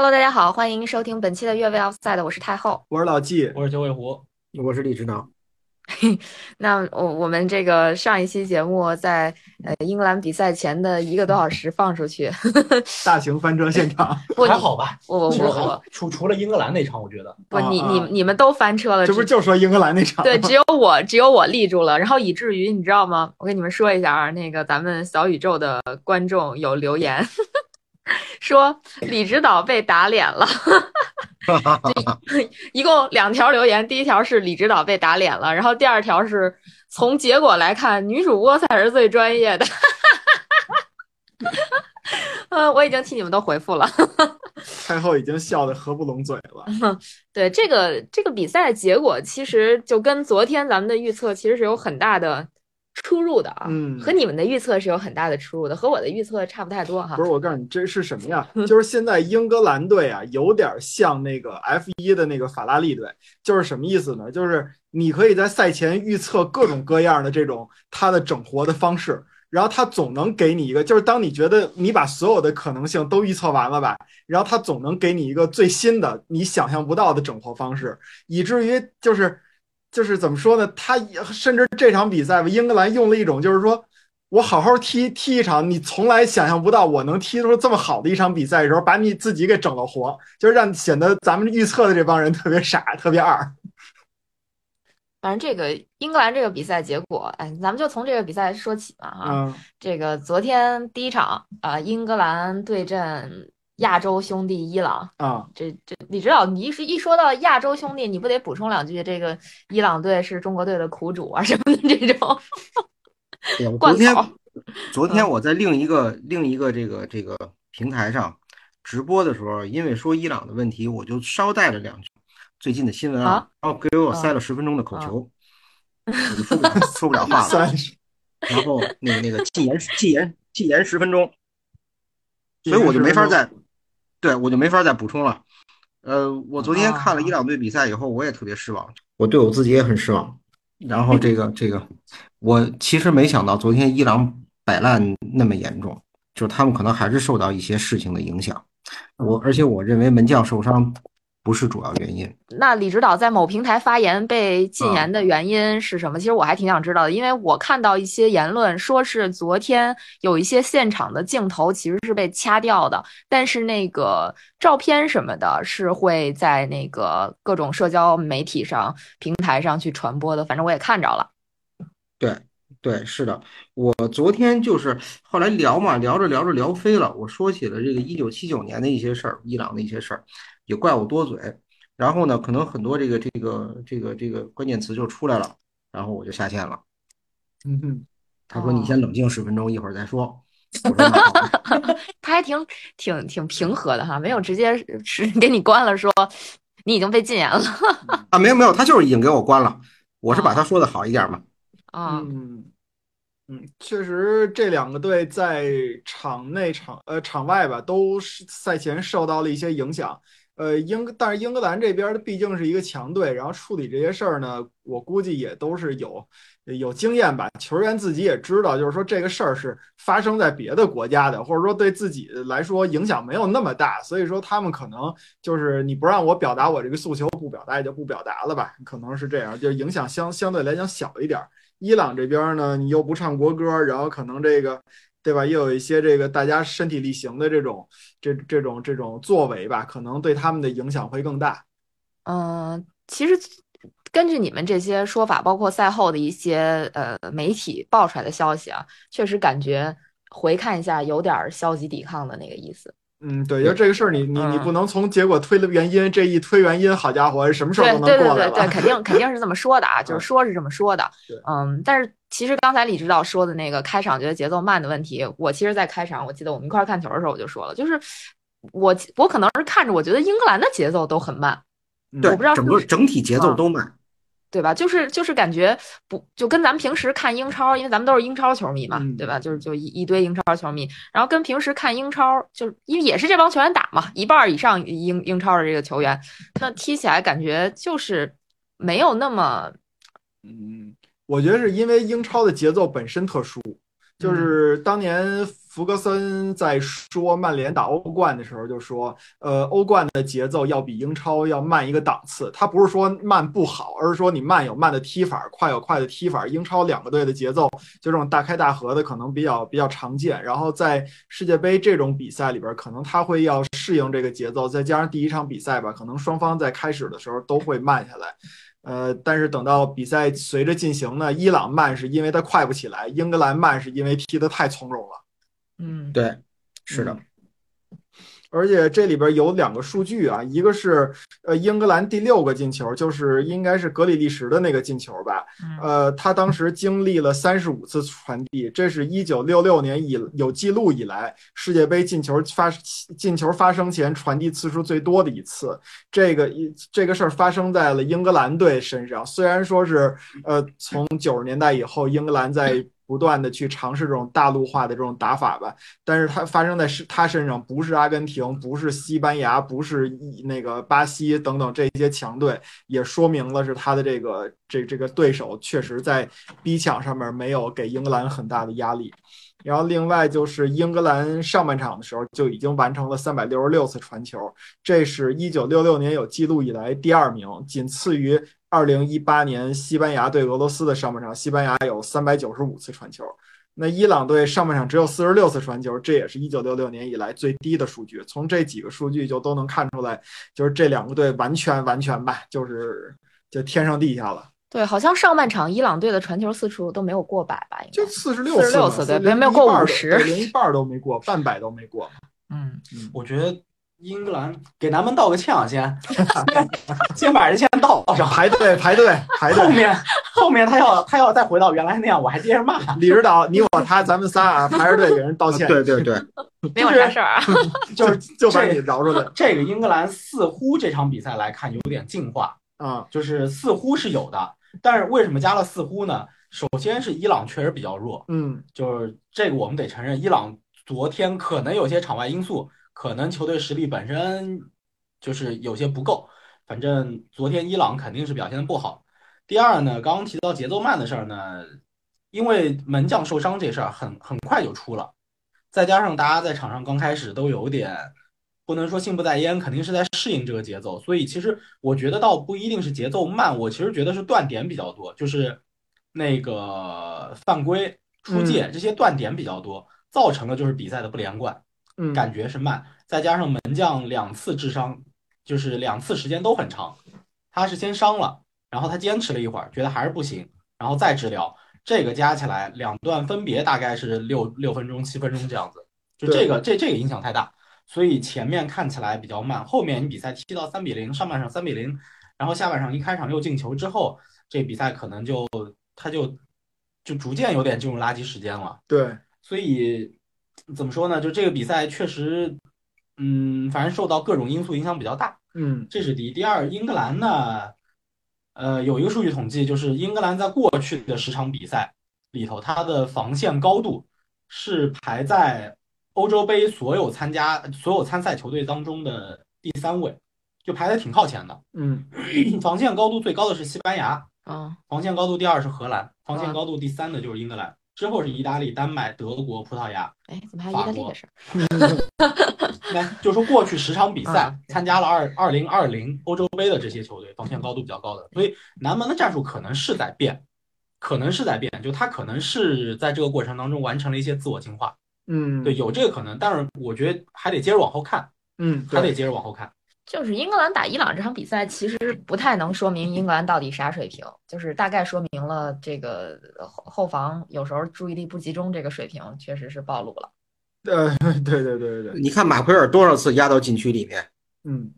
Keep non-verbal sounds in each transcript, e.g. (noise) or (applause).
Hello，大家好，欢迎收听本期的越位 Outside，我是太后。我是老纪，我是九尾狐，我是李指导。(laughs) 那我我们这个上一期节目在呃英格兰比赛前的一个多小时放出去，(laughs) 大型翻车现场，不还好吧？我我我除除了英格兰那场，我觉得不你你你们都翻车了，这不是就说英格兰那场？对，只有我只有我立住了，然后以至于你知道吗？我跟你们说一下啊，那个咱们小宇宙的观众有留言说李指导被打脸了。(laughs) 一共两条留言，第一条是李指导被打脸了，然后第二条是从结果来看，女主播才是最专业的。(laughs) 呃，我已经替你们都回复了。太后已经笑得合不拢嘴了。(laughs) 对这个这个比赛结果，其实就跟昨天咱们的预测其实是有很大的出入的啊。嗯和你们的预测是有很大的出入的，和我的预测差不太多哈不。是，我告诉你，这是什么呀？就是现在英格兰队啊，有点像那个 F 一的那个法拉利队，就是什么意思呢？就是你可以在赛前预测各种各样的这种它的整活的方式，然后它总能给你一个，就是当你觉得你把所有的可能性都预测完了吧，然后它总能给你一个最新的你想象不到的整活方式，以至于就是就是怎么说呢？他甚至这场比赛吧，英格兰用了一种就是说。我好好踢踢一场，你从来想象不到我能踢出这么好的一场比赛的时候，把你自己给整了活，就是让显得咱们预测的这帮人特别傻，特别二。反正这个英格兰这个比赛结果，哎，咱们就从这个比赛说起嘛哈。嗯，这个昨天第一场啊、呃英格兰对阵亚洲兄弟伊朗。啊，这这，你知道，你一说一说到亚洲兄弟，你不得补充两句？这个伊朗队是中国队的苦主啊，什么的这种对，我 (laughs) 昨天。昨天我在另一个另一个这个这个平台上直播的时候，因为说伊朗的问题，我就捎带了两句最近的新闻啊，然后给我塞了十分钟的口球，(laughs) 我就说不了 (laughs) 说不了话了。三十，然后那个那个禁言禁言禁言十分钟，所以我就没法再，对我就没法再补充了。呃，我昨天看了伊朗队比赛以后，我也特别失望，我对我自己也很失望。然后这个这个，我其实没想到昨天伊朗摆烂那么严重，就是他们可能还是受到一些事情的影响。我而且我认为门将受伤不是主要原因。那李指导在某平台发言被禁言的原因是什么？其实我还挺想知道的，因为我看到一些言论说是昨天有一些现场的镜头其实是被掐掉的，但是那个照片什么的是会在那个各种社交媒体上、平台上去传播的，反正我也看着了。对对，是的，我昨天就是后来聊嘛，聊着聊着聊飞了，我说起了这个一九七九年的一些事儿，伊朗的一些事儿，也怪我多嘴。然后呢，可能很多这个这个这个这个关键词就出来了，然后我就下线了。嗯哼，他说：“你先冷静十分钟，一会儿再说。(laughs) ”我说：“那好。他还挺挺挺平和的哈，没有直接是给你关了说你已经被禁言了啊，没有没有，他就是已经给我关了。我是把他说的好一点嘛。啊。嗯嗯，确实这两个队在场内场呃场外吧，都是赛前受到了一些影响。呃，英但是英格兰这边毕竟是一个强队，然后处理这些事儿呢，我估计也都是有有经验吧。球员自己也知道，就是说这个事儿是发生在别的国家的，或者说对自己来说影响没有那么大，所以说他们可能就是你不让我表达我这个诉求，不表达也就不表达了吧，可能是这样，就影响相相对来讲小一点。伊朗这边呢，你又不唱国歌，然后可能这个，对吧？又有一些这个大家身体力行的这种这这种这种作为吧，可能对他们的影响会更大。嗯，其实根据你们这些说法，包括赛后的一些呃媒体爆出来的消息啊，确实感觉回看一下有点消极抵抗的那个意思。嗯，对，就这个事儿，你你你嗯不能从结果推了原因，这一推原因，好家伙，什么事儿都能对对对过来了。对对，肯定肯定是这么说的啊，(laughs) 就是嗯说是这么说的。嗯，但是其实刚才李指导说的那个开场觉得节奏慢的问题，我其实，在开场我记得我们一块儿看球的时候我就说了，就是我我可能是看着我觉得英格兰的节奏都很慢，我不知道，整是不是个整体节奏啊都慢。对吧？就是就是感觉不就跟咱们平时看英超，因为咱们都是英超球迷嘛，嗯对吧？就是就一一堆英超球迷，然后跟平时看英超，就是因为也是这帮球员打嘛，一半儿以上英英超的这个球员，那踢起来感觉就是没有那么嗯，我觉得是因为英超的节奏本身特殊，就是当年弗格森在说曼联打欧冠的时候就说，呃，欧冠的节奏要比英超要慢一个档次。他不是说慢不好，而是说你慢有慢的踢法，快有快的踢法。英超两个队的节奏就这种大开大合的可能比较比较常见。然后在世界杯这种比赛里边，可能他会要适应这个节奏，再加上第一场比赛吧，可能双方在开始的时候都会慢下来。呃，但是等到比赛随着进行呢，伊朗慢是因为他快不起来，英格兰慢是因为踢得太从容了。嗯，对，是的。而且这里边有两个数据啊，一个是呃英格兰第六个进球，就是应该是格里利什的那个进球吧？呃，他当时经历了三十五次传递，这是一九六六年以有记录以来世界杯进球发进球发生前传递次数最多的一次。这个一这个事儿发生在了英格兰队身上，虽然说是呃从九十年代以后英格兰在。不断的去尝试这种大陆化的这种打法吧，但是它发生在是他身上，不是阿根廷，不是西班牙，不是那个巴西等等这些强队，也说明了是他的这个这这个对手确实在逼抢上面没有给英格兰很大的压力。然后另外就是英格兰上半场的时候就已经完成了三百六十六次传球，这是一九六六年有记录以来第二名，仅次于。二零一八年西班牙对俄罗斯的上半场，西班牙有三百九十五次传球，那伊朗队上半场只有四十六次传球，这也是一九六六年以来最低的数据。从这几个数据就都能看出来，就是这两个队完全完全吧，就是就天上地下了。对，好像上半场伊朗队的传球次数都没有过百吧？就四十六四十六次，对，没有过五十，连一半都没过，半百都没过。嗯，我觉得。英格兰给南门道个歉啊，先 (laughs) 先把人先道上，(laughs) 排队排队排队。后面后面他要他要再回到原来那样，我还接着骂。李指导，你我他，咱们仨啊，排着队给人道歉。对对对，(laughs) 没有啥事儿啊，就是就把你饶出来。这个英格兰似乎这场比赛来看有点进化啊，就是似乎是有的，但是为什么加了似乎呢？首先是伊朗确实比较弱，嗯，就是这个我们得承认，伊朗昨天可能有些场外因素。可能球队实力本身就是有些不够，反正昨天伊朗肯定是表现的不好。第二呢，刚刚提到节奏慢的事儿呢，因为门将受伤这事儿很很快就出了，再加上大家在场上刚开始都有点不能说心不在焉，肯定是在适应这个节奏，所以其实我觉得倒不一定是节奏慢，我其实觉得是断点比较多，就是那个犯规出界这些断点比较多，造成了就是比赛的不连贯。感觉是慢，再加上门将两次智商，就是两次时间都很长。他是先伤了，然后他坚持了一会儿，觉得还是不行，然后再治疗。这个加起来两段分别大概是六六分钟、七分钟这样子。就这个这这个影响太大，所以前面看起来比较慢，后面你比赛踢到三比零，上半场三比零，然后下半场一开场又进球之后，这比赛可能就他就就逐渐有点进入垃圾时间了。对，所以。怎么说呢？就这个比赛确实，嗯，反正受到各种因素影响比较大。嗯，这是第一。第二，英格兰呢，呃，有一个数据统计，就是英格兰在过去的十场比赛里头，它的防线高度是排在欧洲杯所有参加所有参赛球队当中的第三位，就排的挺靠前的。嗯，(clears throat) 防线高度最高的是西班牙，啊，防线高度第二是荷兰，防线高度第三的就是英格兰。之后是意大利、丹麦、德国、葡萄牙。哎，怎么还有意大利的事儿？(laughs) 来，就说过去十场比赛参加了二二零二零欧洲杯的这些球队，防线高度比较高的，所以南门的战术可能是在变，可能是在变，就他可能是在这个过程当中完成了一些自我进化。嗯，对，有这个可能，但是我觉得还得接着往后看。嗯，还得接着往后看。就是英格兰打伊朗这场比赛，其实不太能说明英格兰到底啥水平，就是大概说明了这个后后防有时候注意力不集中，这个水平确实是暴露了。呃，对对对对对，你看马奎尔多少次压到禁区里面？嗯，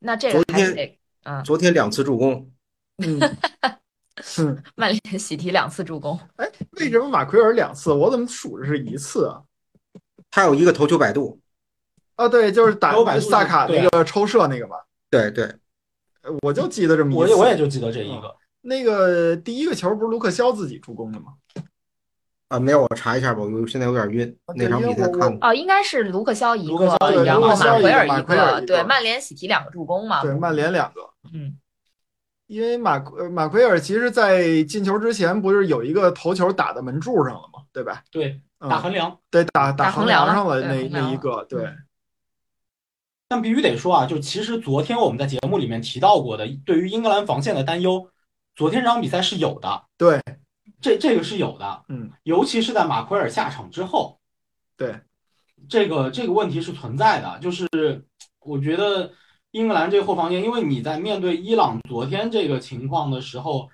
那这个昨天，嗯，昨天两次助攻，嗯，(laughs) (laughs) 曼联喜提两次助攻。哎，为什么马奎尔两次？我怎么数着是一次啊？他有一个头球摆渡。啊，对，就是打萨卡那个抽射那个吧。对对，我就记得这么一，我我也就记得这一个。那个第一个球不是卢克肖自己助攻的吗？啊，没有，我查一下吧，我现在有点晕。那场比赛看哦，应该是卢克肖一个，然后马奎尔一个，对，曼联喜提两个助攻嘛。对，曼联两个。嗯。因为马呃马奎尔其实，在进球之前不是有一个头球打在门柱上了吗，对吧？对，嗯打横梁。对，打打横横梁上了那那一个，对，但必须得说啊，就其实昨天我们在节目里面提到过的，对于英格兰防线的担忧，昨天这场比赛是有的，对，这这个是有的，嗯，尤其是在马奎尔下场之后，对，这个这个问题是存在的，就是我觉得英格兰这个后防线，因为你在面对伊朗昨天这个情况的时候，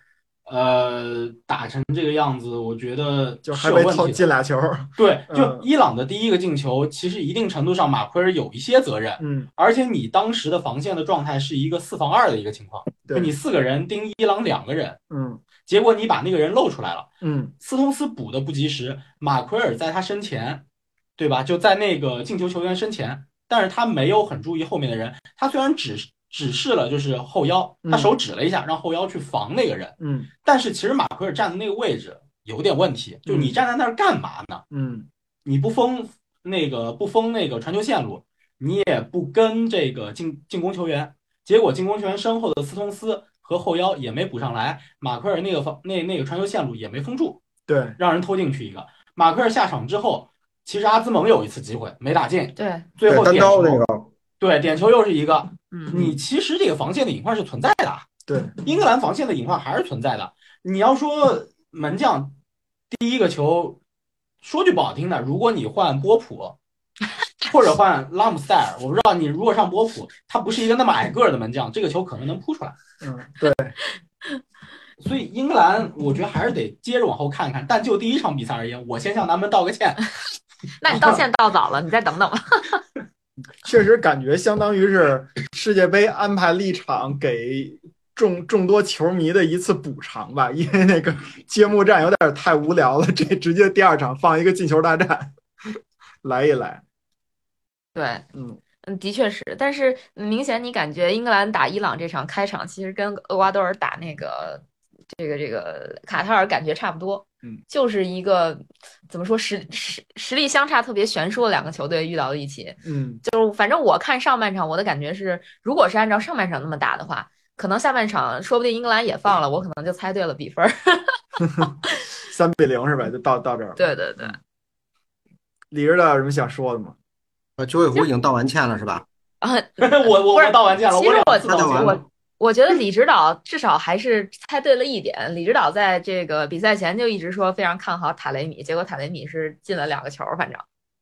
呃，打成这个样子，我觉得就是还有问题的。进俩球，对，(laughs) 就嗯伊朗的第一个进球，其实一定程度上马奎尔有一些责任，嗯，而且你当时的防线的状态是一个四防二的一个情况，对，你四个人盯伊朗两个人，嗯结果你把那个人露出来了，嗯斯通斯补的不及时，马奎尔在他身前，对吧？就在那个进球球员身前，但是他没有很注意后面的人，他虽然指指示了就是后腰，他嗯手指了一下，让后腰去防那个人，嗯但是其实马奎尔站的那个位置有点问题，就你站在那儿干嘛呢？嗯你不封那个不封那个传球线路，你也不跟这个进进攻球员，结果进攻球员身后的斯通斯和后腰也没补上来，马奎尔那个防那那个传球线路也没封住，对，让人偷进去一个。马奎尔下场之后，其实阿兹蒙有一次机会没打进，对，最后点球刀那个，对点球又是一个。嗯，你其实这个防线的隐患是存在的，对，英格兰防线的隐患还是存在的。你要说门将第一个球，说句不好听的，如果你换波普 (laughs) 或者换拉姆塞尔，我不知道你如果上波普，他不是一个那么矮个儿的门将，这个球可能能扑出来。嗯对，所以英格兰，我觉得还是得接着往后看看。但就第一场比赛而言，我先向咱们道个歉。(laughs) (laughs) 那你道歉道早了，你再等等吧。(laughs) 确实感觉相当于是世界杯安排了一场给众众多球迷的一次补偿吧，因为那个揭幕战有点太无聊了，这直接第二场放一个进球大战，来一来，对，嗯嗯，的确是，但是明显你感觉英格兰打伊朗这场开场，其实跟厄瓜多尔打那个这个这个卡塔尔感觉差不多，嗯，就是一个怎么说实实实力相差特别悬殊的两个球队遇到了一起，嗯就是反正我看上半场，我的感觉是，如果是按照上半场那么打的话，可能下半场说不定英格兰也放了，我可能就猜对了比分儿。(laughs) 三比零是吧？就到到这儿。对对对，李指导有什么想说的吗？呃，九尾狐已经道完歉了是吧？啊，我 (laughs) 我不是我道完歉了，其实我两次道歉了。道完了我我觉得李指导至少还是猜对了一点。李指导在这个比赛前就一直说非常看好塔雷米，结果塔雷米是进了两个球，反正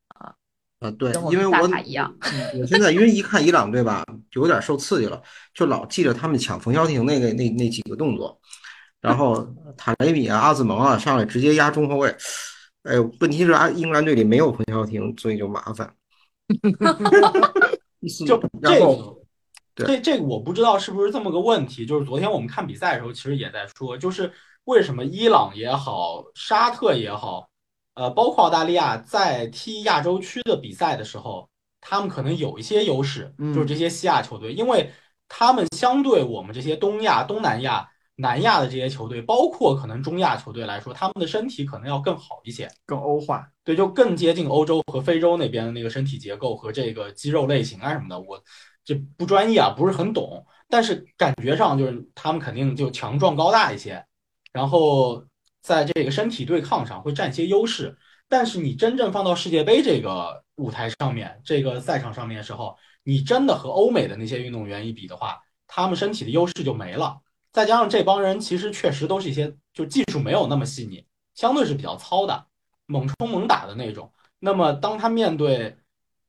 啊啊，对跟，我因为我大卡一样。我现在因为一看伊朗队吧，就有点受刺激了，就老记着他们抢冯潇霆那个那那几个动作，然后塔雷米啊、阿兹蒙啊上来直接压中后卫，哎，问题是阿英格兰队里没有冯潇霆，所以就麻烦。(laughs) 就然后这个，对这这个我不知道是不是这么个问题。就是昨天我们看比赛的时候，其实也在说，就是为什么伊朗也好，沙特也好，呃，包括澳大利亚在踢亚洲区的比赛的时候，他们可能有一些优势，嗯就是这些西亚球队，因为他们相对我们这些东亚、东南亚、南亚的这些球队，包括可能中亚球队来说，他们的身体可能要更好一些。更欧化，对，就更接近欧洲和非洲那边的那个身体结构和这个肌肉类型啊什么的，我这不专业啊，不是很懂，但是感觉上就是他们肯定就强壮高大一些，然后在这个身体对抗上会占些优势。但是你真正放到世界杯这个舞台上面，这个赛场上面的时候，你真的和欧美的那些运动员一比的话，他们身体的优势就没了。再加上这帮人其实确实都是一些就技术没有那么细腻，相对是比较糙的。猛冲猛打的那种。那么当他面对，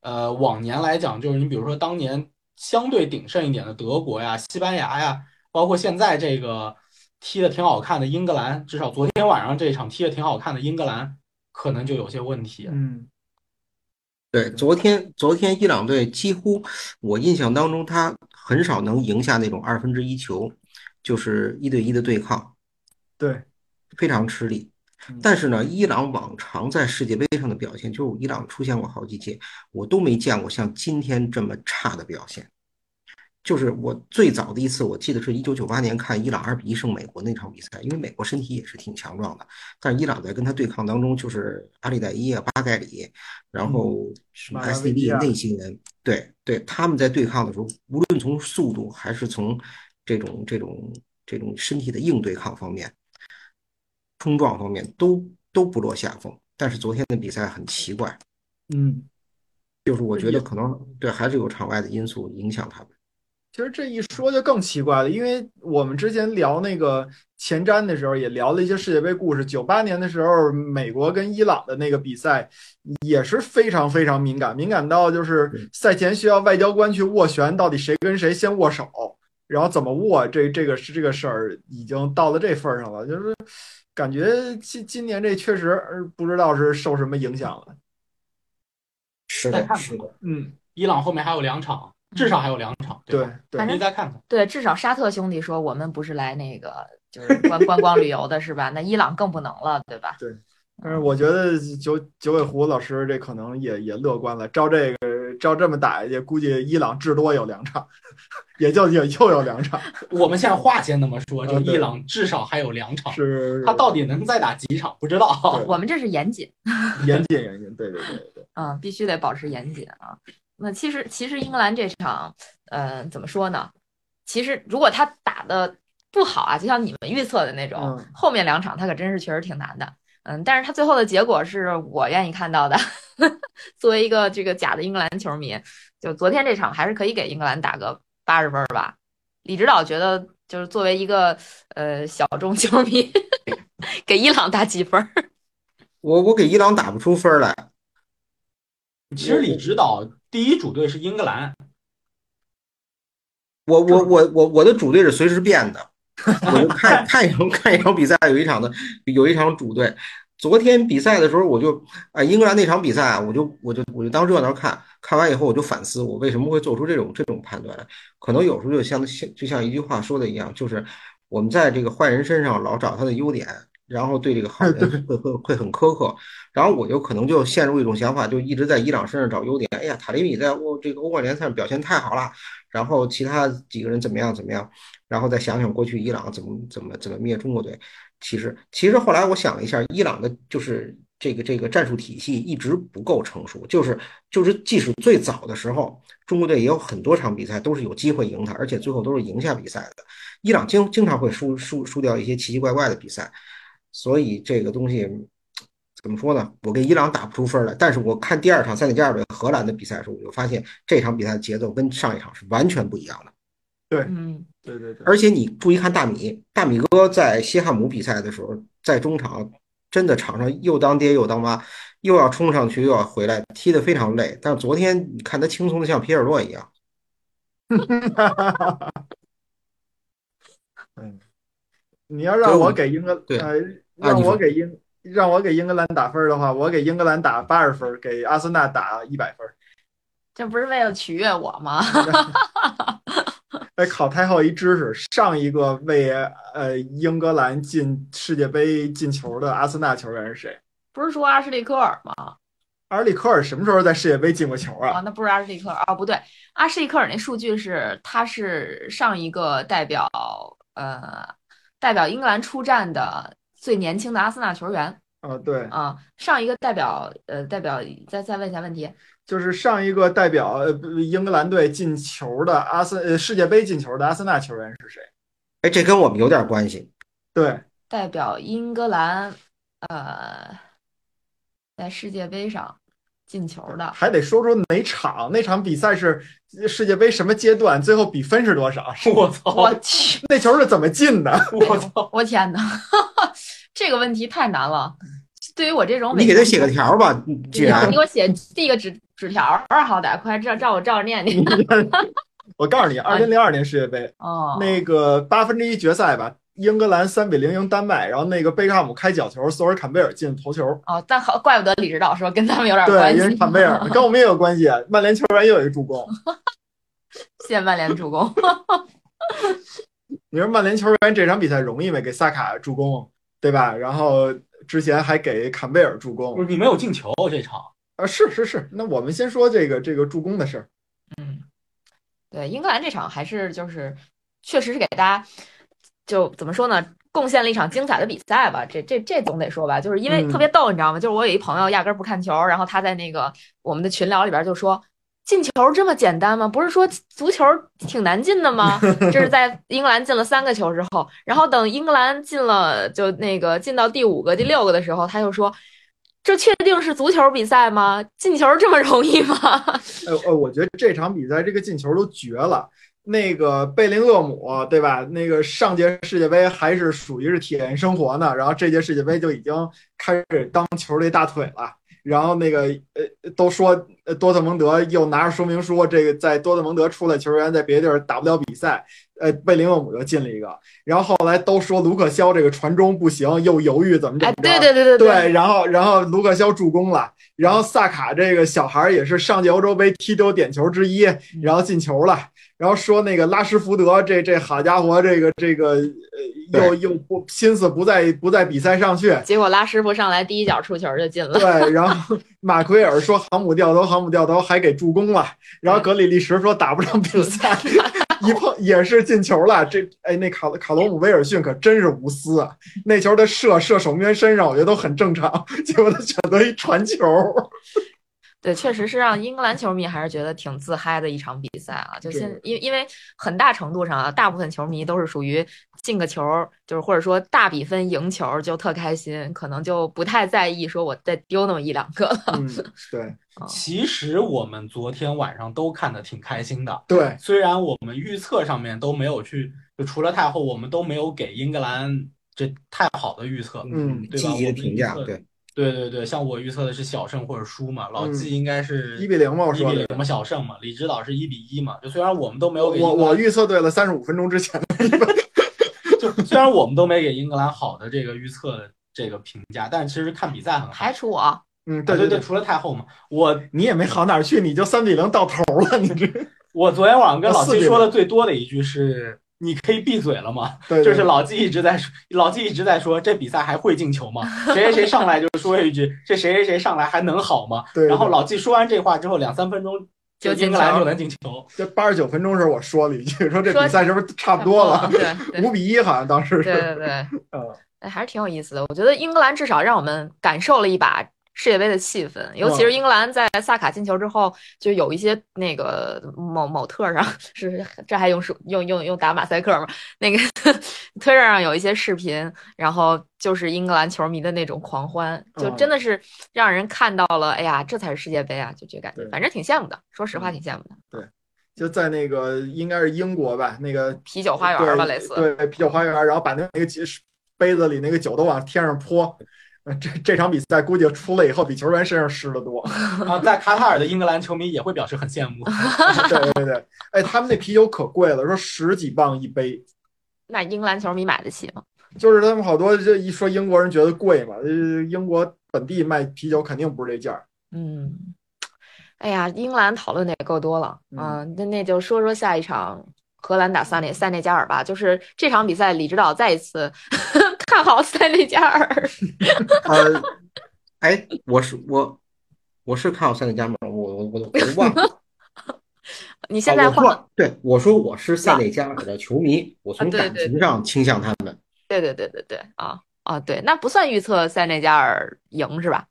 呃，往年来讲，就是你比如说当年相对鼎盛一点的德国呀、西班牙呀，包括现在这个踢的挺好看的英格兰，至少昨天晚上这一场踢的挺好看的英格兰，可能就有些问题。嗯对，昨天昨天伊朗队几乎我印象当中，他很少能赢下那种二分之一球，就是一对一的对抗，对，非常吃力嗯。但是呢，伊朗往常在世界杯上的表现，就是伊朗出现过好几届，我都没见过像今天这么差的表现。就是我最早的一次，我记得是一九九八年看伊朗二比一胜美国那场比赛，因为美国身体也是挺强壮的，但是伊朗在跟他对抗当中，就是阿里代伊啊、巴盖里，然后什么马拉维基 SCB 亚那些人，对对，他们在对抗的时候，无论从速度还是从这种这种这种身体的硬对抗方面、冲撞方面都都不落下风。但是昨天的比赛很奇怪，嗯，就是我觉得可能对还是有场外的因素影响他们。其实这一说就更奇怪了，因为我们之前聊那个前瞻的时候，也聊了一些世界杯故事。九八年的时候，美国跟伊朗的那个比赛也是非常非常敏感，敏感到就是赛前需要外交官去斡旋，到底谁跟谁先握手，然后怎么握，这这个是这个事儿已经到了这份上了。就是感觉今今年这确实不知道是受什么影响了。是的，是的，嗯，伊朗后面还有两场。至少还有两场，对对，你再看看。对，至少沙特兄弟说我们不是来那个就是观观光旅游的，是吧？那伊朗更不能了，对吧？对。但是我觉得九九尾狐老师这可能也也乐观了，照这个照这么打下去，估计伊朗至多有两场，(laughs) 也就也又有两场。我们现在话先那么说，就伊朗至少还有两场，是他到底能再打几场不知道。我们这是严谨，(laughs) 严谨严谨，对对对对。嗯，必须得保持严谨啊。那其实，其实英格兰这场，呃，怎么说呢？其实如果他打的不好啊，就像你们预测的那种，后面两场他可真是确实挺难的。嗯，但是他最后的结果是我愿意看到的。(laughs) 作为一个这个假的英格兰球迷，就昨天这场还是可以给英格兰打个八十分吧。李指导觉得，就是作为一个呃小众球迷，给伊朗打几分？(laughs) 我我给伊朗打不出分来。其实李指导。第一主队是英格兰，我我我我我的主队是随时变的，(laughs) 我就看看一场看一场比赛，有一场的有一场主队。昨天比赛的时候，我就啊英格兰那场比赛，我就我就我就当热闹看，看完以后我就反思，我为什么会做出这种这种判断？可能有时候就像像就像一句话说的一样，就是我们在这个坏人身上老找他的优点。然后对这个好人会会会很苛刻，然后我就可能就陷入一种想法，就一直在伊朗身上找优点。哎呀，塔利米在欧这个欧冠联赛表现太好了，然后其他几个人怎么样怎么样，然后再想想过去伊朗怎么怎么怎么灭中国队。其实其实后来我想了一下，伊朗的就是这个这个战术体系一直不够成熟，就是就是即使最早的时候，中国队也有很多场比赛都是有机会赢他，而且最后都是赢下比赛的。伊朗经经常会输输输掉一些奇奇怪怪的比赛。所以这个东西怎么说呢？我跟伊朗打不出分来，但是我看第二场塞内加尔对荷兰的比赛的时候，我就发现这场比赛的节奏跟上一场是完全不一样的。对，嗯，对对对。而且你注意看大米，大米哥在西汉姆比赛的时候，在中场真的场上又当爹又当妈，又要冲上去又要回来，踢得非常累。但是昨天你看他轻松的像皮尔洛一样。(laughs) 嗯，你要让我给英格呃。让我给英让我给英格兰打分的话，我给英格兰打八十分，给阿森纳打一百分。这不是为了取悦我吗？(laughs) (laughs) 哎，考太后一知识，上一个为呃英格兰进世界杯进球的阿森纳球员是谁？不是说阿什利科尔吗？阿什利科尔什么时候在世界杯进过球啊？啊，那不是阿什利科尔啊，不对，阿什利科尔那数据是他是上一个代表呃代表英格兰出战的。最年轻的阿森纳球员，啊对啊，上一个代表呃代表再再问一下问题，就是上一个代表呃英格兰队进球的阿森呃世界杯进球的阿森纳球员是谁？哎，这跟我们有点关系。对，代表英格兰呃在世界杯上进球的，还得说出哪场？那场比赛是世界杯什么阶段？最后比分是多少？(laughs) 我操！我去，(laughs) 那球是怎么进的？(laughs) 我操！我天哪！这个问题太难了，对于我这种你给他写个条吧，既然你给我写递个纸纸条儿，好歹快照照我照着念念。(laughs) (laughs) 我告诉你，二零零二年世界杯，哦，那个八分之一决赛吧，英格兰三比零赢丹麦，然后那个贝克汉姆开角球，索尔坎贝尔进头球。哦，但好，怪不得李指导说跟咱们有点关系。对，因为坎贝尔 (laughs) 跟我们也有关系，曼联球员又有一助攻。谢谢曼联助攻。你说曼联球员这场比赛容易没？给萨卡助攻。对吧？然后之前还给坎贝尔助攻，不是你没有进球这场啊？是是是。那我们先说这个这个助攻的事儿。嗯，对，英格兰这场还是就是确实是给大家就怎么说呢，贡献了一场精彩的比赛吧。这这这总得说吧，就是因为特别逗，你知道吗？就是我有一朋友压根儿不看球，然后他在那个我们的群聊里边就说，进球这么简单吗？不是说足球挺难进的吗？这是在 (laughs) 英格兰进了三个球之后，然后等英格兰进了，就那个进到第五个、第六个的时候，他就说：“这确定是足球比赛吗？进球这么容易吗？”呃呃，我觉得这场比赛这个进球都绝了。那个贝林厄姆，对吧？那个上届世界杯还是属于是体验生活呢，然后这届世界杯就已经开始当球的大腿了。然后那个呃，都说多特蒙德又拿着说明书，这个在多特蒙德出来球员在别的地儿打不了比赛，呃，贝林厄姆又进了一个。然后后来都说卢克肖这个传中不行，又犹豫怎么怎么着。对对对对对。然后然后卢克肖助攻了，然后萨卡这个小孩也是上届欧洲杯踢丢点球之一，然后进球了。然后说那个拉什福德，这这好家伙，这个这个呃，又又不心思不在不在比赛上去，结果拉师傅上来第一脚出球就进了。对，然后马奎尔说航母掉头，航母掉头还给助攻了。然后格里利什说打不上比赛，(laughs) 一碰也是进球了。这哎，那卡卡罗姆威尔逊可真是无私啊！那球他射射守门员身上，我觉得都很正常，结果他选择一传球。对，确实是让英格兰球迷还是觉得挺自嗨的一场比赛啊！就现因因为很大程度上啊，大部分球迷都是属于进个球，就是或者说大比分赢球就特开心，可能就不太在意说我再丢那么一两个了。(laughs) 嗯，对。其实我们昨天晚上都看的挺开心的。对，虽然我们预测上面都没有去，就除了太后，我们都没有给英格兰这太好的预测，嗯，对吧？积极的评价，对。对对对，像我预测的是小胜或者输嘛，老季应该是一比零嘛，一比零嘛，小胜嘛，李指导是一比一嘛。就虽然我们都没有给我我预测对了三十五分钟之前的，(laughs) 就虽然我们都没给英格兰好的这个预测的这个评价，但其实看比赛很好。排除我，嗯，对对对，除了太后嘛，我你也没好哪去，你就三比零到头了，你这。我昨天晚上跟老季说的最多的一句是。你可以闭嘴了吗？(laughs) 对，就是老季一直在说，老季一直在说，这比赛还会进球吗？(laughs) 谁谁谁上来就说一句，这谁谁谁上来还能好吗？对。然后老季说完这话之后，两三分钟就英格兰就能进球。这八十九分钟时候我说了一句，说这比赛是不是差不多了？对，(laughs) 五比一好像当时是。对对对，嗯，哎，还是挺有意思的。我觉得英格兰至少让我们感受了一把。世界杯的气氛，尤其是英格兰在萨卡进球之后，就有一些那个某某特上 (laughs) 是这还用说用用用打马赛克吗？那个推特上有一些视频，然后就是英格兰球迷的那种狂欢，就真的是让人看到了。哎呀，这才是世界杯啊！就这感觉，反正挺羡慕的。说实话，挺羡慕的。对，就在那个应该是英国吧，那个啤酒花园吧，类似对啤酒花园，然后把那个杯子里那个酒都往天上泼。这这场比赛估计出了以后，比球员身上湿的多。(laughs) 啊，在卡塔尔的英格兰球迷也会表示很羡慕。(laughs) 对对对，哎，他们那啤酒可贵了，说十几磅一杯。那英格兰球迷买得起吗？就是他们好多这一说英国人觉得贵嘛，呃，英国本地卖啤酒肯定不是这价。嗯，哎呀，英格兰讨论的也够多了啊，那那就说说下一场。荷兰打塞内塞内加尔吧，就是这场比赛，李指导再一次看好塞内加尔。(laughs) 呃，哎，我是我，我是看好塞内加尔？我我我我忘了。(laughs) 你现在换？对，我说我是塞内加尔的球迷，我从感情上倾向他们。对对对对对，啊啊，对，那不算预测塞内加尔赢是吧？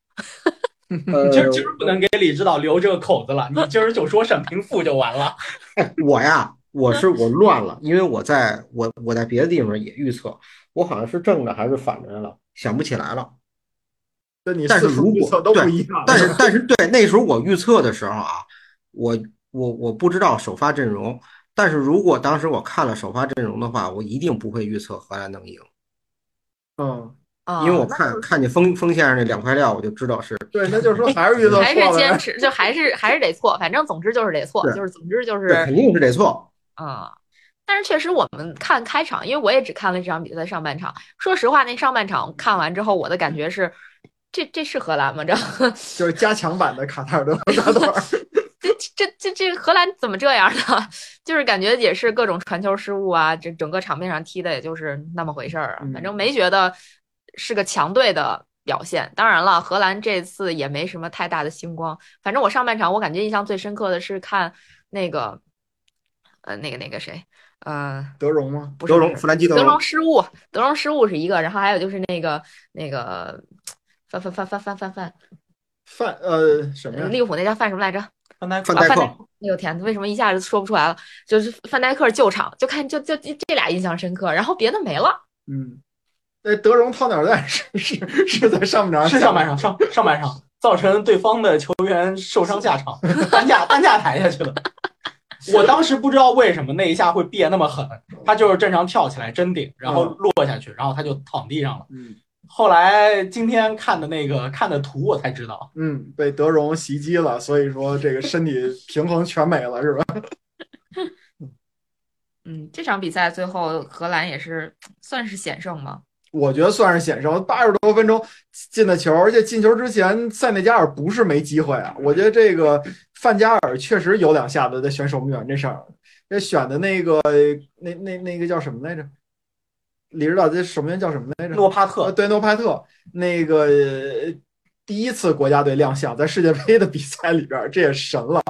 (laughs) 今儿今儿不能给李指导留这个口子了，你今儿就说沈平负就完了。哎，我呀。我是我乱了，因为我在我我在别的地方也预测，我好像是正着还是反着了，想不起来了。但是如果对，但是 (laughs) 但是对那时候我预测的时候啊，我我我不知道首发阵容，但是如果当时我看了首发阵容的话，我一定不会预测荷兰能赢。嗯，因为我看看见锋锋线上那两块料，我就知道是对，那就是说还是预测 (laughs) 还是坚持，就还是还是得错，反正总之就是得错，就是总之就是肯定是得错。啊，但是确实我们看开场，因为我也只看了这场比赛上半场。说实话，那上半场看完之后，我的感觉是，这这是荷兰吗？这 (laughs) 就是加强版的卡塔尔的 (laughs) 大队。(laughs) 这这这这荷兰怎么这样呢？就是感觉也是各种传球失误啊，这整个场面上踢的也就是那么回事儿啊。反正没觉得是个强队的表现。当然了，荷兰这次也没什么太大的星光。反正我上半场我感觉印象最深刻的是看那个。呃，那个那个谁，呃，德容吗？不是德容，弗兰基德容失误，德容失误是一个，然后还有就是那个那个范范范范范范范范呃什么呀？利物浦那叫范什么来着？范戴范戴克，哎呦天，为什么一下子说不出来了？就是范戴克救场，就看就就这俩印象深刻，然后别的没了。嗯，那德容掏鸟蛋是是是在上半场，是上半场上上半场造成对方的球员受伤下场，(laughs) 担架担架抬下去了。我当时不知道为什么那一下会憋那么狠，他就是正常跳起来真顶，然后落下去，然后他就躺地上了。嗯后来今天看的那个看的图，我才知道，嗯，被德容袭击了，所以说这个身体平衡全没了，是吧？(laughs) 嗯，这场比赛最后荷兰也是 (tsk) 算是险胜吗？我觉得算是险胜，八十多分钟进的球，而且进球之前塞内加尔不是没机会啊。我觉得这个范加尔确实有两下子在选守门员这事儿，这选的那个那那那个叫什么来着？李指导这守门员叫什么来着？诺帕特呃，对，诺帕特那个呃第一次国家队亮相，在世界杯的比赛里边，这也神了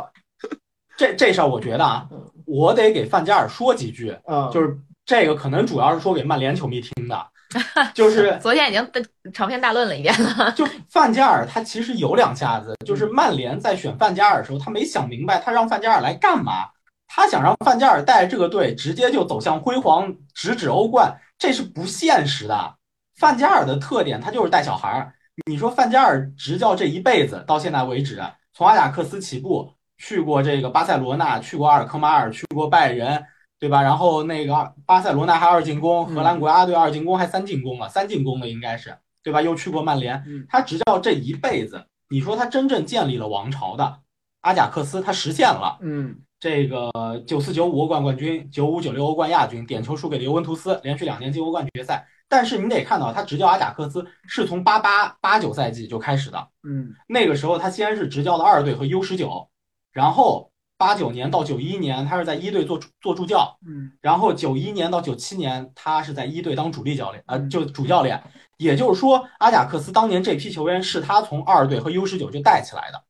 这这事儿我觉得啊，我得给范加尔说几句，嗯！就是这个可能主要是说给曼联球迷听的，(laughs) 就是昨天已经长篇大论了一遍了。(laughs) 就范加尔他其实有两下子，就是曼联在选范加尔的时候，他没想明白他让范加尔来干嘛，他想让范加尔带着这个队直接就走向辉煌，直指欧冠，这是不现实的。范加尔的特点，他就是带小孩儿。你说范加尔执教这一辈子到现在为止，从阿贾克斯起步，去过这个巴塞罗那，去过阿尔科马尔，去过拜仁，对吧？然后那个巴塞罗那还二进攻，荷兰国家队二进攻还三进攻了，三进攻的应该是，对吧？又去过曼联嗯，他执教这一辈子，你说他真正建立了王朝的阿贾克斯，他实现了。嗯这个九四九五欧冠冠军，九五九六欧冠亚军，点球输给了尤文图斯，连续两年进欧冠决赛。但是你得看到，他执教阿贾克斯是从八八八九赛季就开始的。嗯那个时候他先是执教了二队和 U 十九，然后八九年到九一年他是在一队做做助教，嗯然后九一年到九七年他是在一队当主力教练，呃，嗯就主教练。也就是说，阿贾克斯当年这批球员是他从二队和 U 十九就带起来的，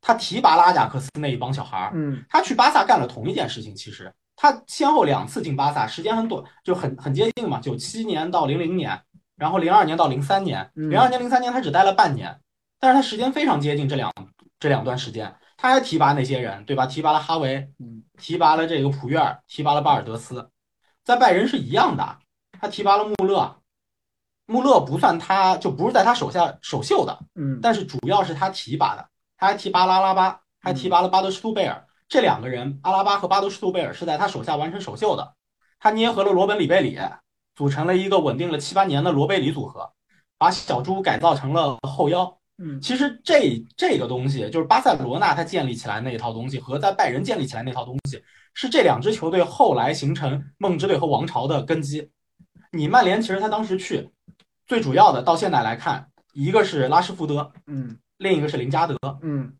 他提拔了阿贾克斯那一帮小孩儿。嗯他去巴萨干了同一件事情，其实他先后两次进巴萨，时间很短，就很很接近嘛，九七年到零零年，然后零二年到零三年，嗯零二年零三年他只待了半年，但是他时间非常接近这两这两段时间，他还提拔那些人，对吧？提拔了哈维，嗯提拔了这个普约尔，提拔了巴尔德斯，在拜仁是一样的，他提拔了穆勒，穆勒不算他就不是在他手下首秀的，嗯但是主要是他提拔的，他还提拔了阿拉巴，还提拔了巴德施图贝尔。这两个人，阿拉巴和巴德施图贝尔是在他手下完成首秀的。他捏合了罗本里贝里，组成了一个稳定了七八年的罗贝里组合，把小猪改造成了后腰。嗯其实这这个东西，就是巴塞罗那他建立起来那一套东西，和在拜仁建立起来那套东西，是这两支球队后来形成梦之队和王朝的根基。你曼联其实他当时去，最主要的到现在来看，一个是拉什福德，嗯另一个是林加德。嗯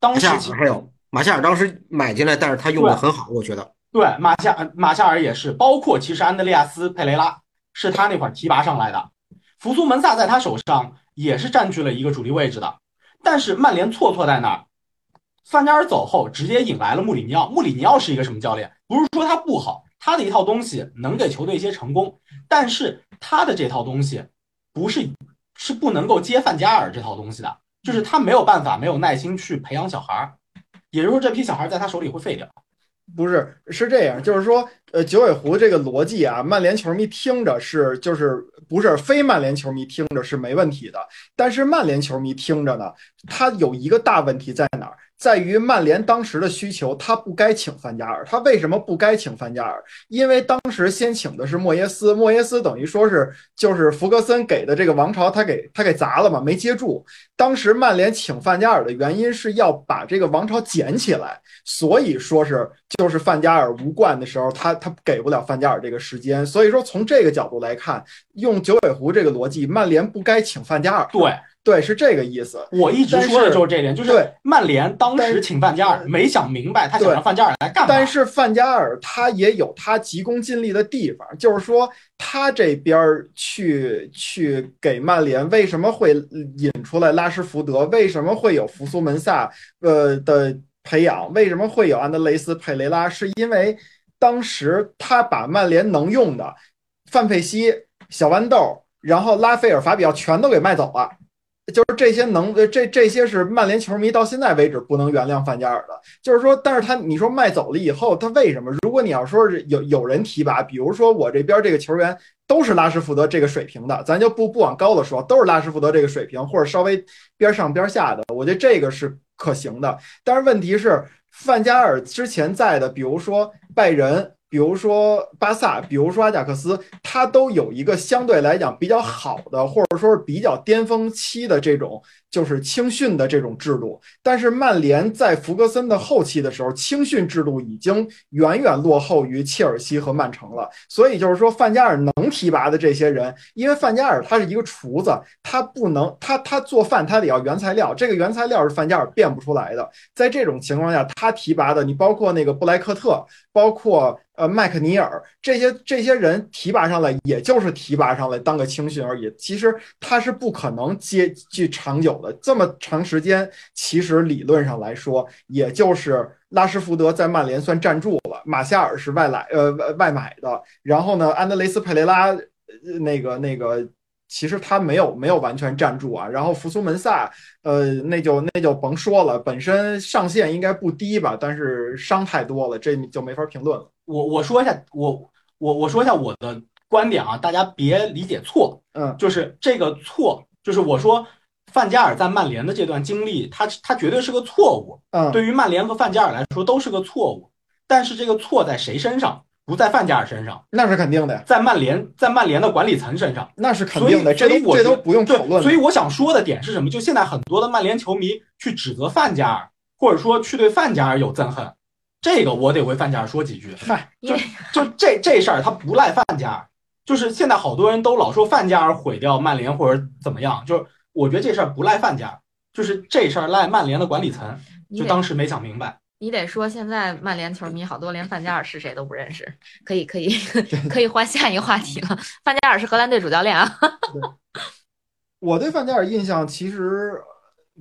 当马夏尔时其还有马夏尔当时买进来，但是他用的很好，我觉得。对马夏马夏尔也是，包括其实安德烈亚斯佩雷拉是他那块儿提拔上来的，福苏门萨在他手上也是占据了一个主力位置的。但是曼联错错在哪儿？范加尔走后，直接引来了穆里尼奥。穆里尼奥是一个什么教练？不是说他不好，他的一套东西能给球队一些成功，但是他的这套东西不是是不能够接范加尔这套东西的，就是他没有办法，没有耐心去培养小孩儿，也就是说这批小孩在他手里会废掉。不是，是这样，就是说，呃，九尾狐这个逻辑啊，曼联球迷听着是，就是不是非曼联球迷听着是没问题的，但是曼联球迷听着呢，他有一个大问题在哪儿？在于曼联当时的需求，他不该请范加尔。他为什么不该请范加尔？因为当时先请的是莫耶斯，莫耶斯等于说是就是福格森给的这个王朝，他给他给砸了嘛，没接住。当时曼联请范加尔的原因是要把这个王朝捡起来，所以说是就是范加尔无冠的时候，他他给不了范加尔这个时间。所以说从这个角度来看，用九尾狐这个逻辑，曼联不该请范加尔。对，对，是这个意思。我一直说的就是这点，就是对曼联当时请范加尔没想明白，他想让范加尔来干嘛。但是范加尔他也有他急功近利的地方，就是说他这边去去给曼联为什么会引出来拉什福德，为什么会有福苏门萨呃的培养，为什么会有安德雷斯佩雷拉，是因为当时他把曼联能用的范佩西、小豌豆，然后拉斐尔、法比奥全都给卖走了。就是这些能这这些是曼联球迷到现在为止不能原谅范加尔的，就是说，但是他你说卖走了以后，他为什么？如果你要说是有有人提拔，比如说我这边这个球员都是拉什福德这个水平的，咱就不不往高了说，都是拉什福德这个水平，或者稍微边上边下的，我觉得这个是可行的。但是问题是，范加尔之前在的，比如说拜仁。比如说巴萨，比如说阿贾克斯，他都有一个相对来讲比较好的，或者说是比较巅峰期的这种就是青训的这种制度。但是曼联在弗格森的后期的时候，青训制度已经远远落后于切尔西和曼城了。所以就是说，范加尔能提拔的这些人，因为范加尔他是一个厨子，他不能他他做饭他得要原材料，这个原材料是范加尔变不出来的。在这种情况下，他提拔的你包括那个布莱克特，包括。呃，麦克尼尔这些这些人提拔上来，也就是提拔上来当个青训而已。其实他是不可能接去长久的，这么长时间。其实理论上来说，也就是拉什福德在曼联算站住了，马夏尔是外来呃外外买的。然后呢，安德雷斯佩雷拉那个那个，其实他没有没有完全站住啊。然后福苏门萨，呃，那就那就甭说了，本身上限应该不低吧，但是伤太多了，这就没法评论了。我我说一下，我我我说一下我的观点啊，大家别理解错，嗯，就是这个错，就是我说范加尔在曼联的这段经历，他他绝对是个错误，嗯，对于曼联和范加尔来说都是个错误，但是这个错在谁身上？不在范加尔身上，那是肯定的，在曼联，在曼联的管理层身上，那是肯定的，这都这都不用讨论。所以我想说的点是什么？就现在很多的曼联球迷去指责范加尔，或者说去对范加尔有憎恨。这个我得为范加尔说几句。嗨，就就这这事儿，他不赖范加尔，就是现在好多人都老说范加尔毁掉曼联或者怎么样，就是我觉得这事儿不赖范加尔，就是这事儿赖曼联的管理层，就当时没想明白。你得说现在曼联球迷好多连范加尔是谁都不认识，可以可以可以换下一个话题了。范加尔是荷兰队主教练啊。我对范加尔印象其实。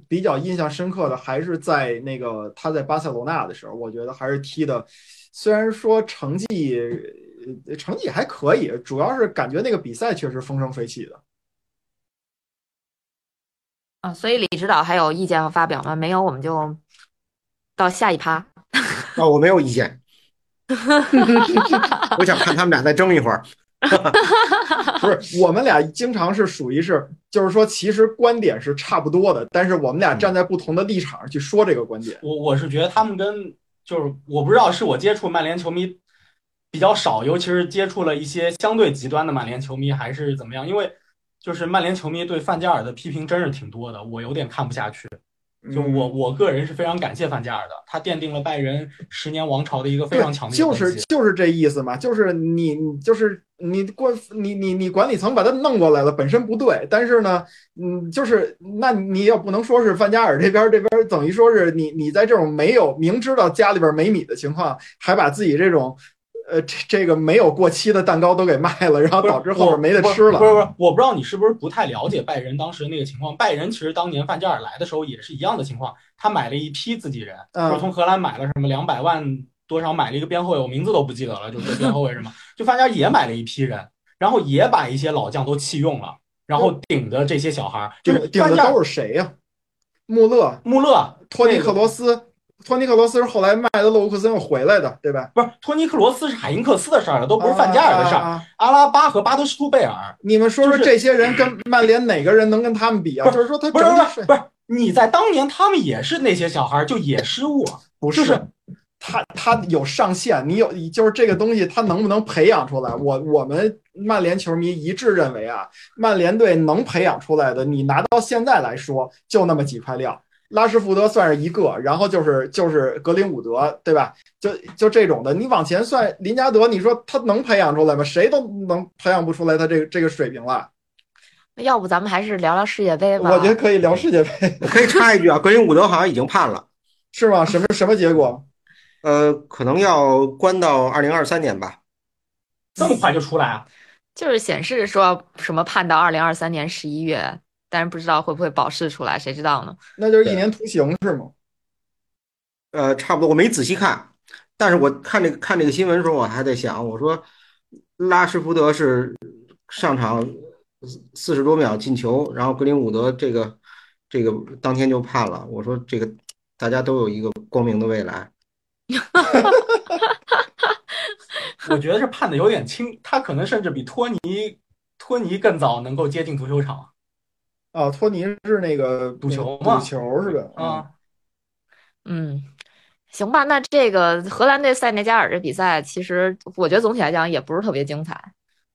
比较印象深刻的还是在那个他在巴塞罗那的时候，我觉得还是踢的，虽然说成绩成绩还可以，主要是感觉那个比赛确实风生水起的。啊，所以李指导还有意见要发表吗？没有，我们就到下一趴。啊，我没有意见。我想看他们俩再争一会儿。(laughs) 不是，我们俩经常是属于是，就是说，其实观点是差不多的，但是我们俩站在不同的立场上去说这个观点。我我是觉得他们跟就是我不知道是我接触曼联球迷比较少，尤其是接触了一些相对极端的曼联球迷，还是怎么样？因为就是曼联球迷对范加尔的批评真是挺多的，我有点看不下去。就我我个人是非常感谢范加尔的，他奠定了拜仁十年王朝的一个非常强的就是就是这意思嘛，就是你就是你管你你你管理层把他弄过来了，本身不对，但是呢，嗯，就是那你也不能说是范加尔这边这边等于说是你你在这种没有明知道家里边没米的情况，还把自己这种。呃，这这个没有过期的蛋糕都给卖了，然后导致后边没得吃了。不是不是，我不知道你是不是不太了解拜仁当时那个情况。拜仁其实当年范加尔来的时候也是一样的情况，他买了一批自己人，就从荷兰买了什么两百万多少买了一个边后卫，我名字都不记得了，就是边后卫什么。就范加尔也买了一批人，然后也把一些老将都弃用了，然后顶着这些小孩儿，就是顶的都是谁呀？穆勒、穆勒、托尼克罗斯。托尼克罗斯是后来卖的勒沃库森又回来的，对吧？不是，托尼克罗斯是海因克斯的事儿了，都不是范加尔的事儿。阿拉巴和巴德斯图贝尔，你们说说这些人跟曼联哪个人能跟他们比啊？就是说他不是不是不是，你在当年他们也是那些小孩就也失误，不是？他他有上限，你有就是这个东西他能不能培养出来？我我们曼联球迷一致认为啊，曼联队能培养出来的，你拿到现在来说就那么几块料。拉什福德算是一个，然后就是就是格林伍德，对吧？就就这种的，你往前算林加德，你说他能培养出来吗？谁都能培养不出来他这个这个水平了。要不咱们还是聊聊世界杯吧？我觉得可以聊世界杯。(laughs) 我可以插一句啊，格林伍德好像已经判了，是吗？什么什么结果？呃，可能要关到二零二三年吧。这么快就出来啊？就是显示说什么判到二零二三年十一月。但是不知道会不会保释出来，谁知道呢？那就是一年徒刑是吗？呃，差不多，我没仔细看，但是我看这个看这个新闻的时候，我还在想，我说拉什福德是上场四十多秒进球，然后格林伍德这个这个当天就判了。我说这个大家都有一个光明的未来。(laughs) 我觉得是判的有点轻，他可能甚至比托尼托尼更早能够接近足球场。啊，托尼是那个赌球嘛？赌球是吧？啊，嗯，行吧。那这个荷兰队塞内加尔这比赛，其实我觉得总体来讲也不是特别精彩，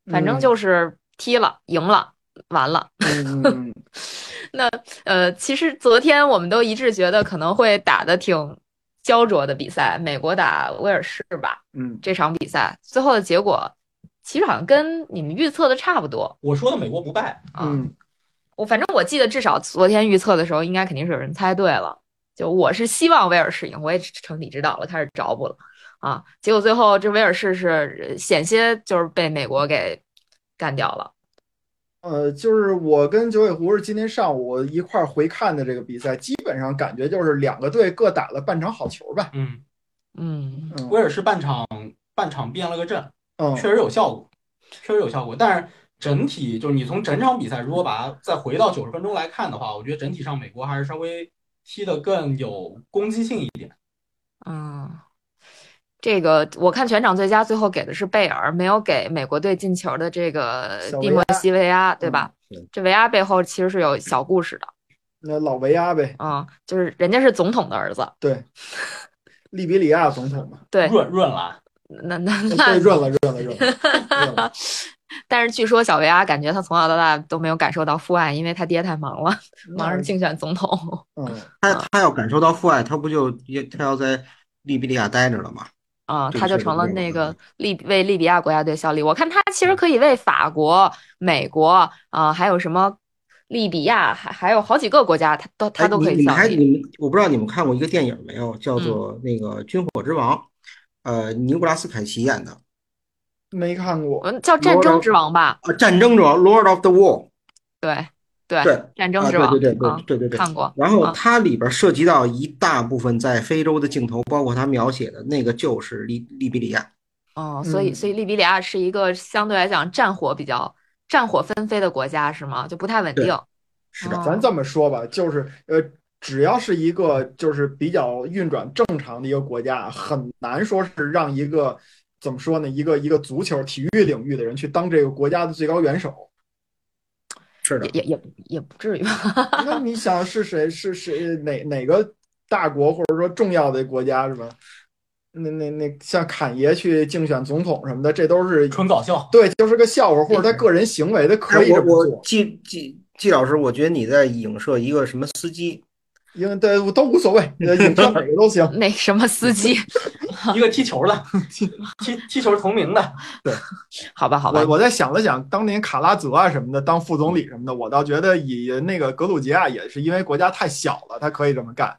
反正就是踢了，赢了，完了。嗯，(laughs) 那呃，其实昨天我们都一致觉得可能会打的挺焦灼的比赛，美国打威尔士吧。嗯，这场比赛最后的结果其实好像跟你们预测的差不多。我说的美国不败啊。我反正我记得，至少昨天预测的时候，应该肯定是有人猜对了。就我是希望威尔士赢，我也成你知道了，开始找补了啊。结果最后这威尔士是险些就是被美国给干掉了。呃，就是我跟九尾狐是今天上午一块儿回看的这个比赛，基本上感觉就是两个队各打了半场好球吧。嗯嗯，威尔士半场半场变了个阵，嗯，确实有效果，确实有效果，但是。整体就是你从整场比赛，如果把它再回到九十分钟来看的话，我觉得整体上美国还是稍微踢得更有攻击性一点。嗯，这个我看全场最佳最后给的是贝尔，没有给美国队进球的这个蒂莫西维亚，对吧？这维亚背后其实是有小故事的。那老维亚呗，嗯，就是人家是总统的儿子。对，(laughs) 利比里亚总统嘛。对，润润了。那那那润了，润了，润了。(laughs) 但是据说小维阿感觉他从小到大都没有感受到父爱，因为他爹太忙了，忙着竞选总统。嗯，他他要感受到父爱，他不就他要在利比里亚待着了吗？啊，他就成了那个利为利比亚国家队效力。我看他其实可以为法国、美国啊，还有什么利比亚，还还有好几个国家，他都他都可以效力。你们我不知道你们看过一个电影没有，叫做那个《军火之王》，呃，尼古拉斯凯奇演的。没看过，嗯，叫战争之王吧？啊，战争之王，Lord of the War。对对对，战争之王，对对对对对对，看过。然后它里边涉及到一大部分在非洲的镜头，包括它描写的那个就是利利比里亚。哦，所以所以利比里亚是一个相对来讲战火比较战火纷飞的国家，是吗？就不太稳定。是的，咱这么说吧，就是呃，只要是一个就是比较运转正常的一个国家，很难说是让一个。怎么说呢？一个一个足球体育领域的人去当这个国家的最高元首，是的，也也也不至于吧？那你想是谁？是谁？哪哪个大国或者说重要的国家是吧？那那那像侃爷去竞选总统什么的，这都是纯搞笑。对，就是个笑话，或者他个人行为，他可以这么做。季季季老师，我觉得你在影射一个什么司机？因为对都无所谓，影射哪个都行。那什么司机？(laughs) 一个踢球的，踢踢球同名的。对，好吧，好吧。我我在想了想，当年卡拉泽啊什么的当副总理什么的，我倒觉得以那个格鲁吉亚也是因为国家太小了，他可以这么干。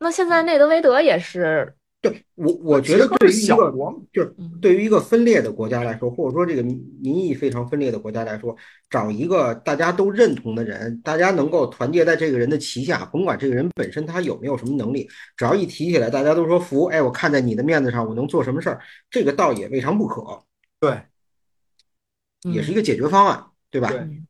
那现在内德维德也是。对我，我觉得对于一个就是对于一个分裂的国家来说，或者说这个民意非常分裂的国家来说，找一个大家都认同的人，大家能够团结在这个人的旗下，甭管这个人本身他有没有什么能力，只要一提起来，大家都说服。哎，我看在你的面子上，我能做什么事儿，这个倒也未尝不可。对，也是一个解决方案，对吧？对，嗯。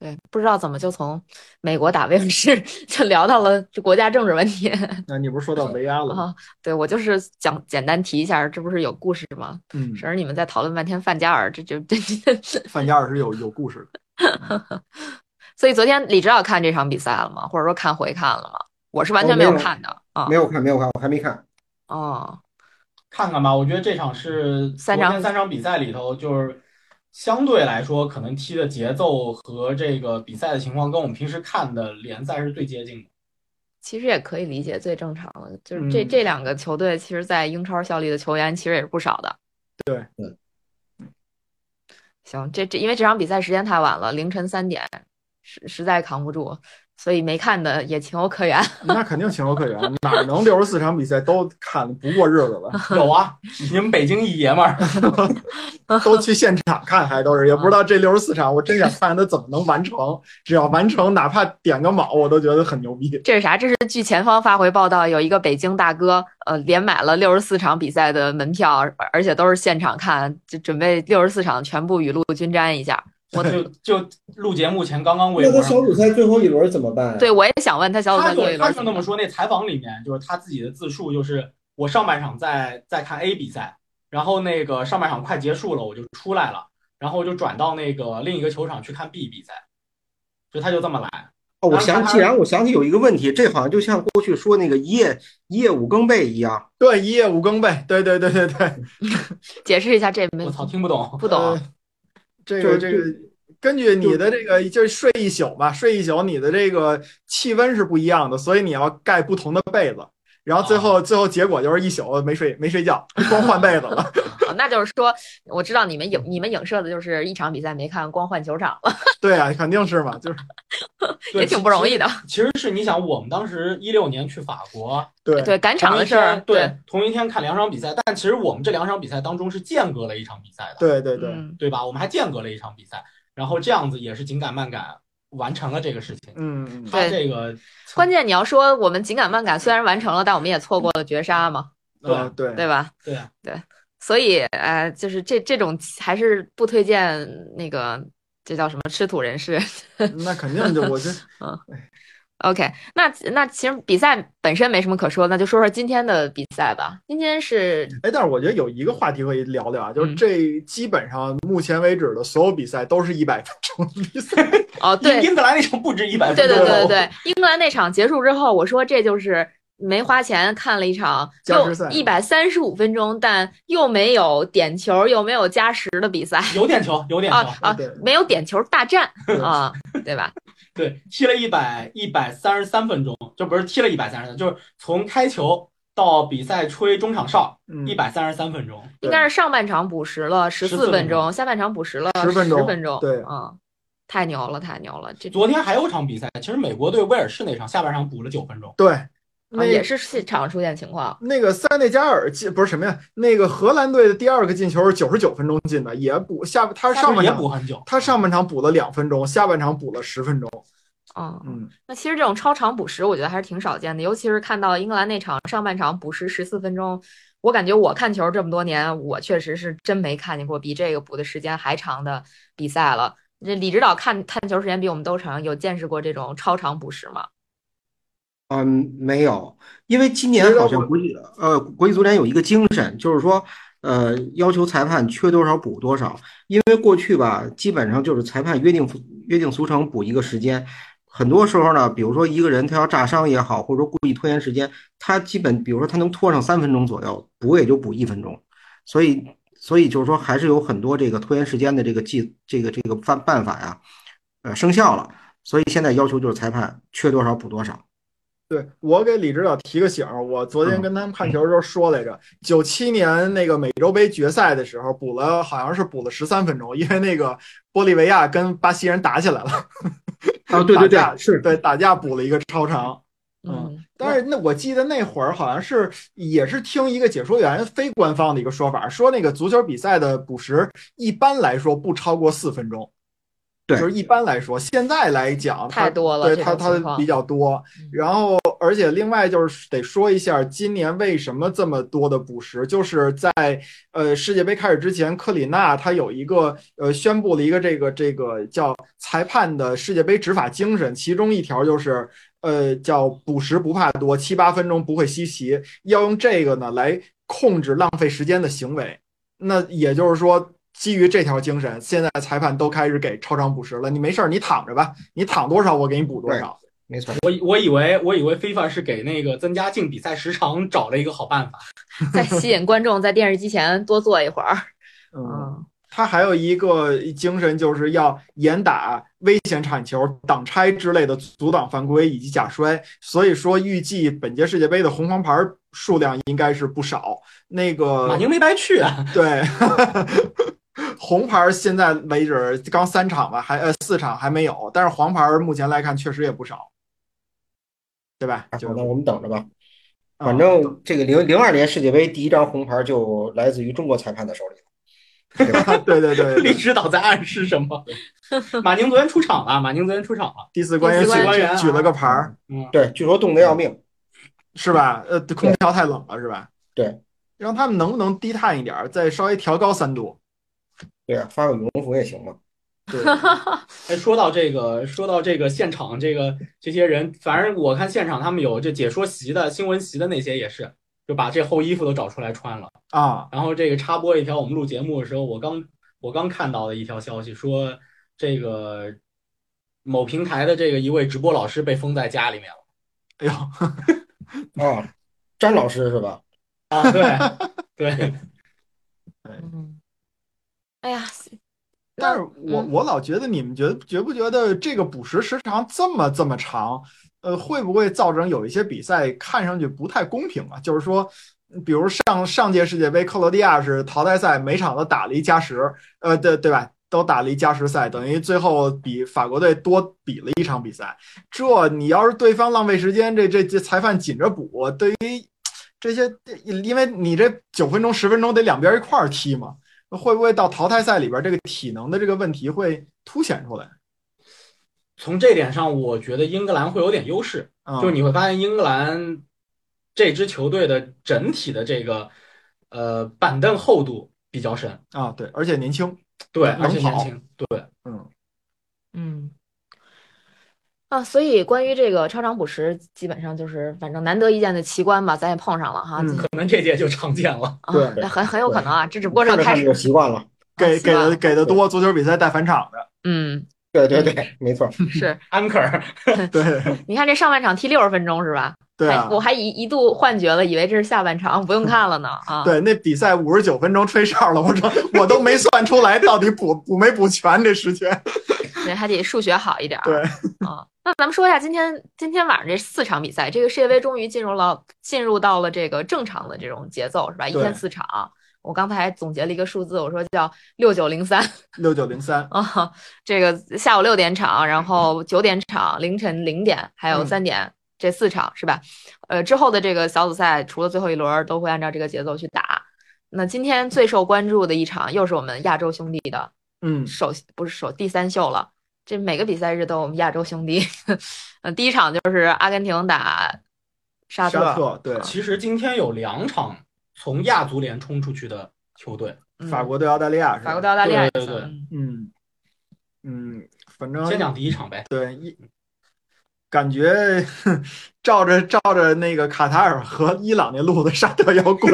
对，不知道怎么就从美国打威尔士就聊到了这国家政治问题。那你不是说到 (laughs) 维亚了吗？对，我就是讲简单提一下，这不是有故事吗？嗯，省着你们再讨论半天范加尔，这就这这范加尔是有有故事的。(laughs) 所以昨天李指导看这场比赛了吗？或者说看回看了吗？我是完全没有看的啊，没有看，没有看，我还没看。哦，看看吧，我觉得这场是三场三场比赛里头就是。相对来说，可能踢的节奏和这个比赛的情况跟我们平时看的联赛是最接近的。其实也可以理解，最正常的就是这这两个球队，其实，在英超效力的球员其实也是不少的。对，嗯，行，这这因为这场比赛时间太晚了，凌晨三点，实实在扛不住。所以没看的也情有可原，(laughs) 那肯定情有可原，哪能六十四场比赛都看不过日子了？(laughs) 有啊，你们北京一爷们儿 (laughs) 都去现场看，还都是也不知道这六十四场，我真想看看他怎么能完成。只要完成，哪怕点个卯，我都觉得很牛逼。这是啥？这是据前方发回报道，有一个北京大哥，呃，连买了六十四场比赛的门票，而且都是现场看，就准备六十四场全部雨露均沾一下。(laughs) 我就 (laughs) 就录节目前刚刚微那博上他小组赛最后一轮怎么办？对，我也想问他小组赛最后一轮他就那么说，那采访里面就是他自己的自述，就是我上半场在在看 A 比赛，然后那个上半场快结束了，我就出来了，然后就转到那个另一个球场去看 B 比赛，就他就这么来。哦，我想既然我想起有一个问题，这好像就像过去说那个一夜一夜五更被一样。对，一夜五更被，对对对对对，(laughs) 解释一下这没我操，听不懂。不懂呃，这个这个，根据你的这个就是睡一宿吧，睡一宿，你的这个气温是不一样的，所以你要盖不同的被子。然后最后最后结果就是一宿没睡没睡觉，光换被子了。(laughs) 哦那就是说，我知道你们影你们影射的就是一场比赛没看，光换球场了，(laughs) 对啊，肯定是嘛，就是 (laughs) 也挺不容易的。其实是你想，我们当时一六年去法国，对对，赶场的事儿，对，同一天看两场比赛，但其实我们这两场比赛当中是间隔了一场比赛的，对对对，嗯，对吧？我们还间隔了一场比赛，然后这样子也是紧赶慢赶完成了这个事情。嗯嗯，他这个关键你要说我们紧赶慢赶，虽然完成了，但我们也错过了绝杀嘛，嗯对对吧？对啊，所以，呃，就是这这种还是不推荐那个，这叫什么吃土人士。那肯定就我这 (laughs) OK，那那其实比赛本身没什么可说，那就说说今天的比赛吧。今天是哎，但是我觉得有一个话题可以聊聊啊，就是嗯这基本上目前为止的所有比赛都是一百分钟的比赛。哦，(laughs) 对英英格兰那场不止一百分对，对对对对，英格兰那场结束之后，我说这就是没花钱看了一场又一百三十五分钟，但又没有点球又没有加时的比赛有点球，有点球，啊没有点球大战 (laughs) 啊，对吧？对，踢了一百一百三十三分钟，就不是踢了一百三十三，就是从开球到比赛吹中场哨，嗯一百三十三分钟。应该是上半场补时了十14四分分钟钟，下半场补时了10分钟分钟，对嗯，太牛了，太牛了，这昨天还有场比赛，其实美国队威尔士那场下半场补了九分钟，对，啊那也是现场出现情况。那个塞内加尔进不是什么呀？那个荷兰队的第二个进球是九十九分钟进的，也补下他上半也场补很久。他上半场补了两分钟，下半场补了十分钟。嗯，嗯，那其实这种超长补时，我觉得还是挺少见的，尤其是看到英格兰那场上半场补时十四分钟，我感觉我看球这么多年，我确实是真没看见过比这个补的时间还长的比赛了。这李指导看看球时间比我们都长，有见识过这种超长补时吗？嗯，没有，因为今年好像国际呃国际足联有一个精神，就是说呃要求裁判缺多少补多少。因为过去吧，基本上就是裁判约定约定俗成补一个时间，很多时候呢，比如说一个人他要炸伤也好，或者说故意拖延时间，他基本比如说他能拖上三分钟左右，补也就补一分钟。所以所以就是说还是有很多这个拖延时间的这个计这个这个办办法呀，呃生效了。所以现在要求就是裁判缺多少补多少。对我给李指导提个醒儿，我昨天跟他们看球的时候说来着，九七年那个美洲杯决赛的时候补了，好像是补了十三分钟，因为那个玻利维亚跟巴西人打起来了。啊，(laughs) 对对对是对打架补了一个超长。嗯，但是那我记得那会儿好像是也是听一个解说员非官方的一个说法，说那个足球比赛的补时一般来说不超过四分钟。对就是一般来说，现在来讲太多了对它它比较多嗯。然后，而且另外就是得说一下，今年为什么这么多的补时，就是在呃世界杯开始之前，克里纳他有一个呃宣布了一个这个这个叫裁判的世界杯执法精神，其中一条就是呃叫补时不怕多，七八分钟不会稀奇，要用这个呢来控制浪费时间的行为。那也就是说。基于这条精神，现在裁判都开始给超长补时了。你没事儿，你躺着吧，你躺多少我给你补多少。没错。我以我以为我以为 FIFA 是给那个增加竞比赛时长找了一个好办法。(laughs) 再吸引观众在电视机前多坐一会儿。(laughs) 嗯，嗯，他还有一个精神，就是要严打危险铲球、挡拆之类的阻挡犯规以及假摔。所以说，预计本届世界杯的红黄牌数量应该是不少。那个马宁没白去啊，对，(laughs) (laughs) 红牌现在为止刚三场吧，还呃四场还没有，但是黄牌目前来看确实也不少，对吧？就好，那我们等着吧。啊反正这个零零二年世界杯第一张红牌就来自于中国裁判的手里，(laughs) 对吧？对对对李对，指导在暗示什么？马宁昨天出场了，马宁昨天出场了。第四官员举官员啊举了个牌儿，嗯，对，据说冻得要命。是吧？呃，空调太冷了，是吧？对，让他们能不能低碳一点，再稍微调高三度？对啊，发个羽绒服也行嘛。(laughs) 对，哎，说到这个，说到这个现场，这个这些人，反正我看现场他们有这解说席的新闻席的那些也是，就把这厚衣服都找出来穿了。啊，然后这个插播一条，我们录节目的时候，我刚我刚看到的一条消息说，这个某平台的这个一位直播老师被封在家里面了。哎呦，(laughs) 啊，詹老师是吧？啊，对 (laughs) 对，嗯，哎呀，但是我嗯我老觉得你们觉得觉不觉得这个补时时长这么这么长，呃，会不会造成有一些比赛看上去不太公平啊？就是说，比如上上届世界杯克罗地亚是淘汰赛，每场都打了一加时，呃，对对吧？都打了一加时赛，等于最后比法国队多比了一场比赛。这你要是对方浪费时间，这这这裁判紧着补，对于这些，因为你这九分钟十分钟得两边一块儿踢嘛。会不会到淘汰赛里边这个体能的这个问题会凸显出来？从这点上，我觉得英格兰会有点优势，嗯就你会发现英格兰这支球队的整体的这个呃板凳厚度比较深，啊，对，而且年轻，对，而且年轻，对，嗯，嗯，啊，所以关于这个超长补时，基本上就是反正难得一见的奇观吧，咱也碰上了哈。嗯可能这届就常见了。啊对那很很有可能啊，这只不过是个开始。习惯了。给给给的多，足球比赛带返场的，嗯，(laughs) 对对对，没错。是，(laughs) Anchor，(laughs) 对你看这上半场踢六十分钟是吧？对啊，我还一一度幻觉了，以为这是下半场，不用看了呢啊。对，那比赛五十九分钟吹哨了，我说我都没算出来到底补补没补全这时间。对，还得数学好一点儿。对，啊，那咱们说一下今天今天晚上这四场比赛，这个世界杯终于进入了进入到了这个正常的这种节奏，是吧？一天四场。我刚才总结了一个数字，我说叫六九零三六九零三，啊，这个下午六点场，然后九点场，凌晨零点，还有嗯三点，这四场是吧？呃，之后的这个小组赛，除了最后一轮，都会按照这个节奏去打。那今天最受关注的一场，又是我们亚洲兄弟的嗯，首不是首第三秀了。这每个比赛日都有我们亚洲兄弟。嗯，第一场就是阿根廷打沙特，沙特对，其实今天有两场从亚足联冲出去的球队，嗯法国对澳大利亚，法国对澳大利亚对对对嗯嗯嗯，反正先讲第一场呗。对一。感觉 (laughs) 照着照着那个卡塔尔和伊朗那路子，沙特要贵。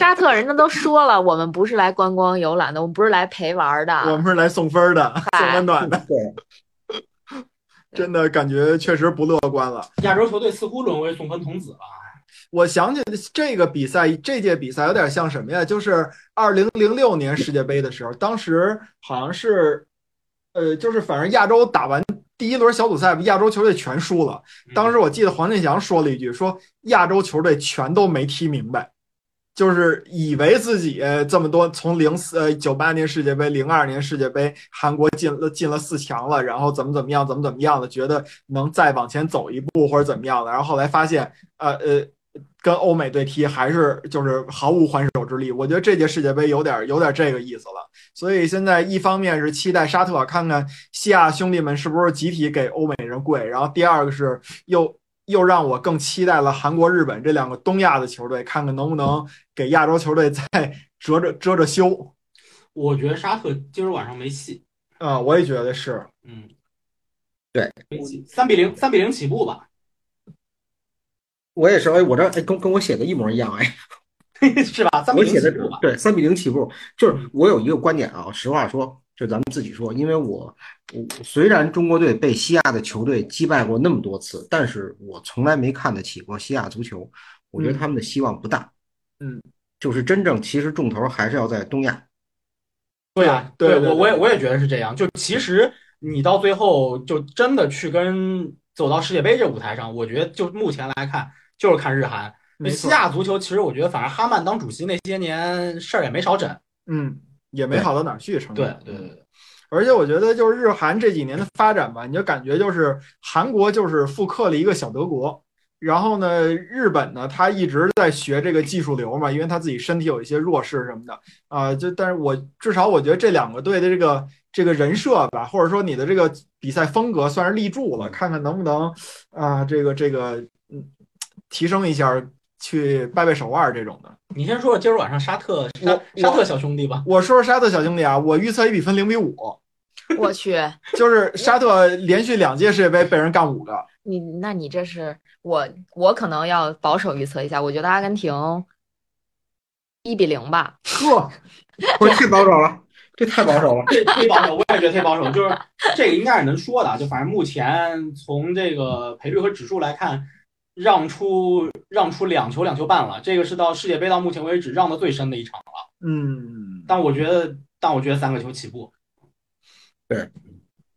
沙特人家都说了，我们不是来观光游览的，我们不是来陪玩的。我们是来送分的，送温暖的，对，真的感觉确实不乐观了。亚洲球队似乎沦为送分童子了。我想起这个比赛，这届比赛有点像什么呀？就是二零零六年世界杯的时候，当时好像是，呃，就是反正亚洲打完第一轮小组赛，亚洲球队全输了。当时我记得黄健翔说了一句，说亚洲球队全都没踢明白，就是以为自己这么多从零四呃九八年世界杯、零二年世界杯，韩国进了进了四强了，然后怎么怎么样，怎么怎么样的，觉得能再往前走一步或者怎么样的，然后后来发现，呃呃。跟欧美对踢还是就是毫无还手之力，我觉得这届世界杯有点有点这个意思了。所以现在一方面是期待沙特看看西亚兄弟们是不是集体给欧美人跪，然后第二个是又又让我更期待了韩国、日本这两个东亚的球队，看看能不能给亚洲球队再遮遮遮遮羞。我觉得沙特今儿晚上没戏。啊、我也觉得是，嗯，对，三比零，三比零起步吧。我也是，哎，我这哎跟跟我写的一模一样，哎，(laughs) 是吧？三比我写的零起步吧。对三比零起步，就是我有一个观点啊，实话说，就咱们自己说，因为我我虽然中国队被西亚的球队击败过那么多次，但是我从来没看得起过西亚足球，我觉得他们的希望不大，嗯，就是真正其实重头还是要在东亚，对啊，对我我也我也觉得是这样。就其实你到最后就真的去跟走到世界杯这舞台上，我觉得就目前来看就是看日韩。没错西亚足球其实我觉得反正哈曼当主席那些年事儿也没少整。嗯，也没好到哪儿去，成对对对对，而且我觉得就是日韩这几年的发展吧，你就感觉就是韩国就是复刻了一个小德国，然后呢，日本呢，他一直在学这个技术流嘛，因为他自己身体有一些弱势什么的。啊、就但是我至少我觉得这两个队的这个这个人设吧，或者说你的这个比赛风格算是立住了，看看能不能啊、这个这个嗯提升一下去掰掰手腕这种的。你先说说今儿晚上沙特沙沙特小兄弟吧。我说说沙特小兄弟啊，我预测一比分零比五，我去，(laughs) 就是沙特连续两届世界杯被人干五个。你那你这是我我可能要保守预测一下，我觉得阿根廷一比零吧。呵，我太保守了，(laughs) 这太保守了。这忒保守，我也觉得忒保守。就是这个应该是能说的，就反正目前从这个赔率和指数来看，让出让出两球两球半了，这个是到世界杯到目前为止让的最深的一场了。嗯但我觉得，但我觉得三个球起步。对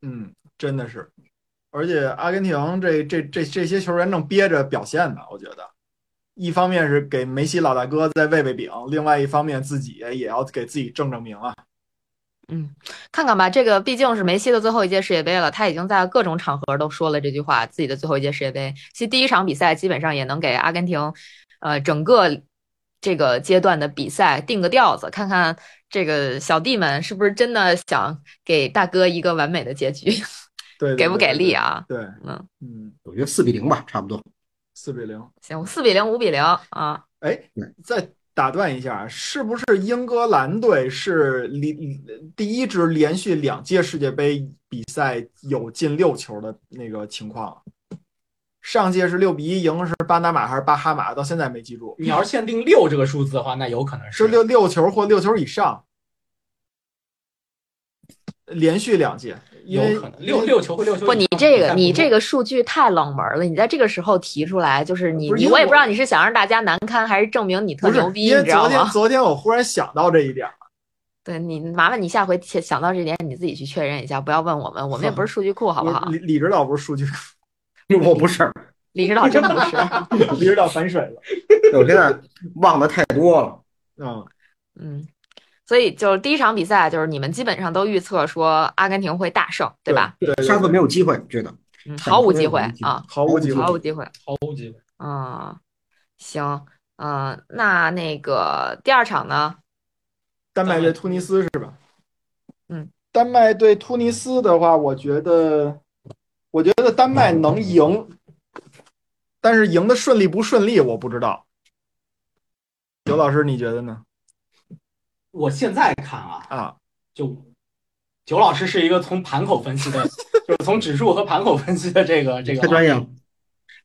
嗯，真的是，而且阿根廷这这这这些球员正憋着表现呢，我觉得。一方面是给梅西老大哥再喂喂饼，另外一方面自己也要给自己正正名啊。嗯，看看吧，这个毕竟是梅西的最后一届世界杯了，他已经在各种场合都说了这句话，自己的最后一届世界杯。其实第一场比赛基本上也能给阿根廷，呃，整个这个阶段的比赛定个调子，看看这个小弟们是不是真的想给大哥一个完美的结局，(laughs) 对，对给不给力？啊？对，嗯嗯，我觉得四比零吧，差不多。四比零。行，四比零，五比零啊。哎，再打断一下，是不是英格兰队是连第一支连续两届世界杯比赛有进六球的那个情况？上届是六比一赢是巴拿马还是巴哈马？到现在没记住，你要是限定六这个数字的话，那有可能是六六球或六球以上，连续两届，因为有可能六六球会六球。不，你这个你这个个数据太冷门了，你在这个时候提出来，就是你你我我也不知道你是想让大家难堪，还是证明你特牛逼，因为你知道昨天吗？昨天我忽然想到这一点，(laughs) 对你麻烦你下回想想到这点，你自己去确认一下，不要问我们，我们也不是数据库，好不好？(laughs) 李李指导不是数据库，(laughs) 我不是，李指导真不是，李指导反水了，我现在忘的太多了。嗯。嗯，所以就是第一场比赛，就是你们基本上都预测说阿根廷会大胜，对吧？对，对沙特没有机会，觉得嗯，毫无机会啊，毫无机会毫无机会。毫无机会。嗯，行，嗯，那那个第二场呢？丹麦对突尼斯是吧？嗯，丹麦对突尼斯的话，我觉得，我觉得丹麦能赢，但是赢的顺利不顺利我不知道。刘老师，你觉得呢？我现在看啊，啊，就九老师是一个从盘口分析的，就是从指数和盘口分析的这个 (laughs) 这个太专业了。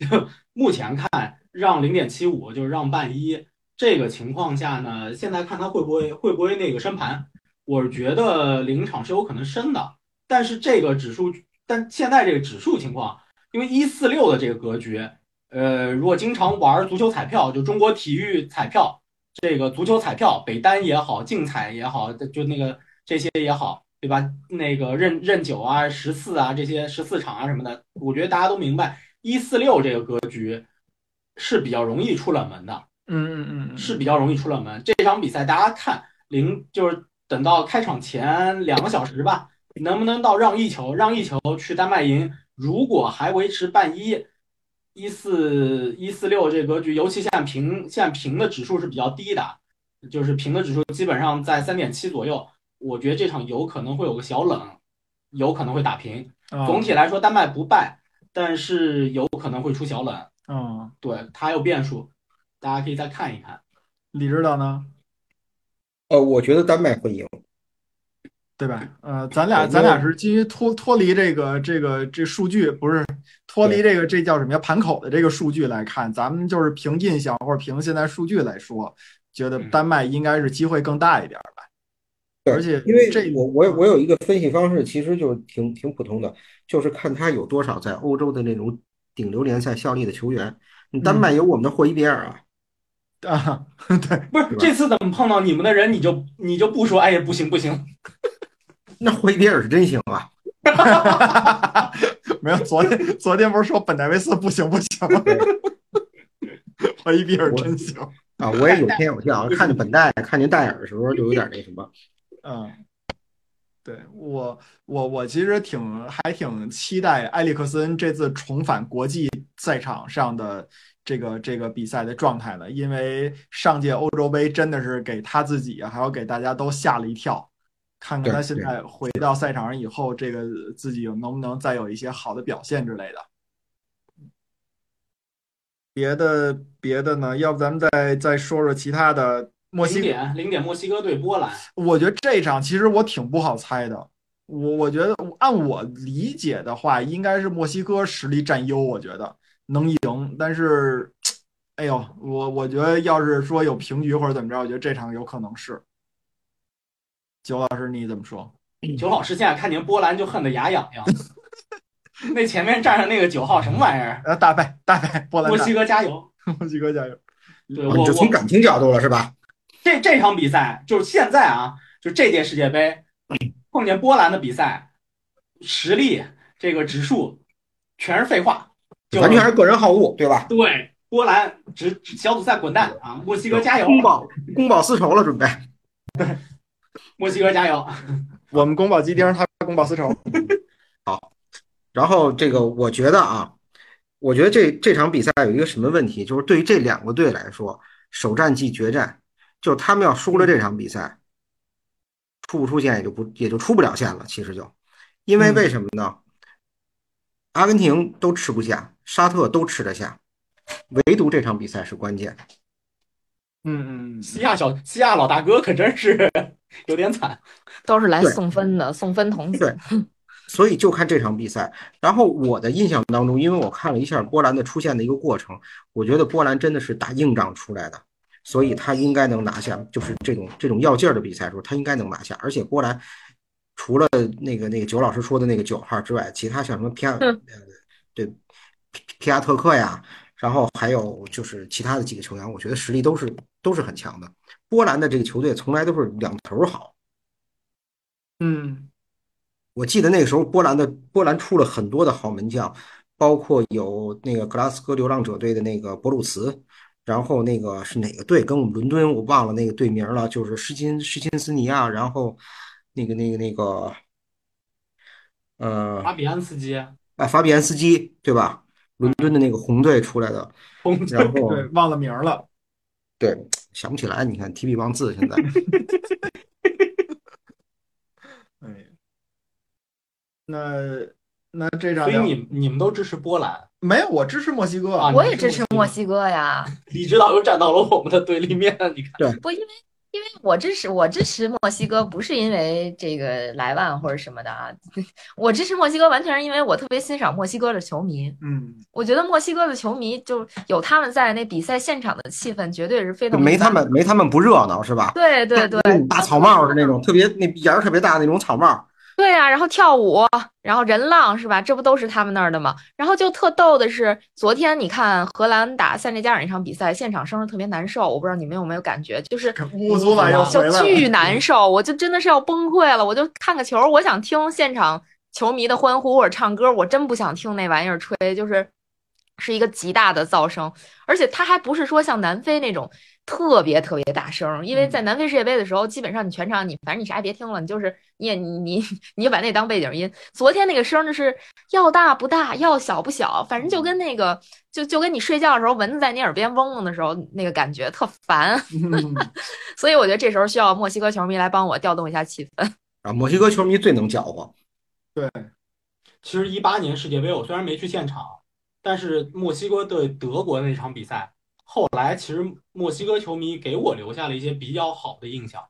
(laughs) 目前看让零点七五就是让半一，这个情况下呢，现在看他会不会会不会那个升盘，我是觉得临场是有可能升的，但是这个指数，但现在这个指数情况，因为一四六的这个格局，呃，如果经常玩足球彩票，就中国体育彩票，这个足球彩票，北单也好，竞彩也好，就那个这些也好，对吧？那个任任九啊、十四啊这些十四场啊什么的，我觉得大家都明白。一四六这个格局是比较容易出冷门的，嗯嗯嗯，是比较容易出冷门。这场比赛大家看零，就是等到开场前两个小时吧，能不能到让一球，让一球去丹麦赢？如果还维持半一，一四一四六这格局，尤其现在平现在平的指数是比较低的，就是平的指数基本上在三点七左右。我觉得这场有可能会有个小冷，有可能会打平。啊总体来说，丹麦不败，但是有可能会出小冷，嗯，对，它有变数，大家可以再看一看。李指导呢？呃，我觉得丹麦会赢。对吧？呃，咱俩咱俩是基于脱脱离这个这个这数据，不是脱离这个这叫什么呀盘口的这个数据来看，咱们就是凭印象或者凭现在数据来说，觉得嗯丹麦应该是机会更大一点吧。而且因为这我我我有一个分析方式，其实就挺挺普通的，就是看他有多少在欧洲的那种顶流联赛效力的球员。你丹麦有我们的霍伊比尔啊，啊，(laughs) 对，不是这次怎么碰到你们的人，你就你就不说，哎呀，不行不行，(laughs) 那霍伊比尔是真行啊。(laughs) 没有 (laughs) 昨天昨天不是说本戴维斯不行不行吗？(laughs) 怀伊比尔真行。啊，我也有偏有向，看见本戴，看见戴尔的时候就有点那什么。嗯，对我我我其实挺还挺期待埃里克森这次重返国际赛场上的这个这个比赛的状态的，因为上届欧洲杯真的是给他自己还有给大家都吓了一跳。看看他现在回到赛场上以后，这个自己能不能再有一些好的表现之类的。别的别的呢？要不咱们再再说说其他的？墨西零点零点，墨西哥对波兰。我觉得这场其实我挺不好猜的。我我觉得按我理解的话，应该是墨西哥实力占优，我觉得能赢。但是，哎呦，我我觉得要是说有平局或者怎么着，我觉得这场有可能是。九老师你怎么说？九老师现在看见波兰就恨得牙痒痒。那前面站上那个九号什么玩意儿？呃，大败大败，波兰。(laughs) 墨西哥加油！墨西哥加油！对，我就从感情角度了是吧？这这场比赛就是现在啊，就这届世界杯碰见波兰的比赛，实力这个指数全是废话，完全是个人好恶，对吧？对，波兰只小组赛滚蛋啊！墨西哥加油！公报公报私仇了，准备。对，(laughs) (laughs) 墨西哥加油！(laughs) 我们宫保鸡丁，他宫保丝绸。(laughs) 好，然后这个我觉得啊，我觉得这这场比赛有一个什么问题，就是对于这两个队来说，首战即决战。就他们要输了这场比赛，出不出线也就不也就出不了线了。其实就，因为为什么呢？阿根廷都吃不下，沙特都吃得下，唯独这场比赛是关键。嗯嗯，西亚小西亚老大哥可真是有点惨，(laughs) 都是来送分的，送分童子。对，(laughs) 所以就看这场比赛。然后我的印象当中，因为我看了一下波兰的出现的一个过程，我觉得波兰真的是打硬仗出来的。所以他应该能拿下，就是这种这种要劲儿的比赛时候，他应该能拿下。而且波兰除了那个那个九老师说的那个九号之外，其他像什么皮亚对皮皮亚特克呀，然后还有就是其他的几个球员，我觉得实力都是都是很强的。波兰的这个球队从来都是两头好。嗯，我记得那个时候波兰的波兰出了很多的好门将，包括有那个格拉斯哥流浪者队的那个博鲁茨。然后那个是哪个队？跟我们伦敦我忘了那个队名了，就是施金施金斯尼亚。然后那个那个那个，呃，法比安斯基啊，法比安斯基对吧？伦敦的那个红队出来的，然后对忘了名了，对想不起来。你看提笔忘字，现在。(laughs) 哎，那那这张，所以你你们都支持波兰。没有，我支持墨西哥啊！我也支持墨西哥呀。(laughs) 李指导又站到了我们的对立面，你看。对，不因为因为我支持我支持墨西哥，不是因为这个莱万或者什么的啊。(laughs) 我支持墨西哥，完全是因为我特别欣赏墨西哥的球迷。嗯，我觉得墨西哥的球迷就有他们在那比赛现场的气氛，绝对是非常没他们没他们不热闹是吧？对对对，大草帽的那种，特别那檐儿特别大那种草帽。对呀，然后跳舞，然后人浪是吧？这不都是他们那儿的吗？然后就特逗的是，昨天你看荷兰打塞内加尔那场比赛，现场声特别难受。我不知道你们有没有感觉，就是就巨难受，我就真的是要崩溃了。我就看个球，我想听现场球迷的欢呼或者唱歌，我真不想听那玩意儿吹，就是是一个极大的噪声，而且他还不是说像南非那种。特别特别大声，因为在南非世界杯的时候，基本上你全场你反正你啥也别听了，你就是你也你你 (laughs) 你就把那当背景音。昨天那个声就是要大不大，要小不小，反正就跟那个就就跟你睡觉的时候蚊子在你耳边嗡嗡的时候那个感觉特烦。(laughs) 所以我觉得这时候需要墨西哥球迷来帮我调动一下气氛啊！墨西哥球迷最能搅和。对，其实一八年世界杯我虽然没去现场，但是墨西哥对德国那场比赛。后来其实墨西哥球迷给我留下了一些比较好的印象，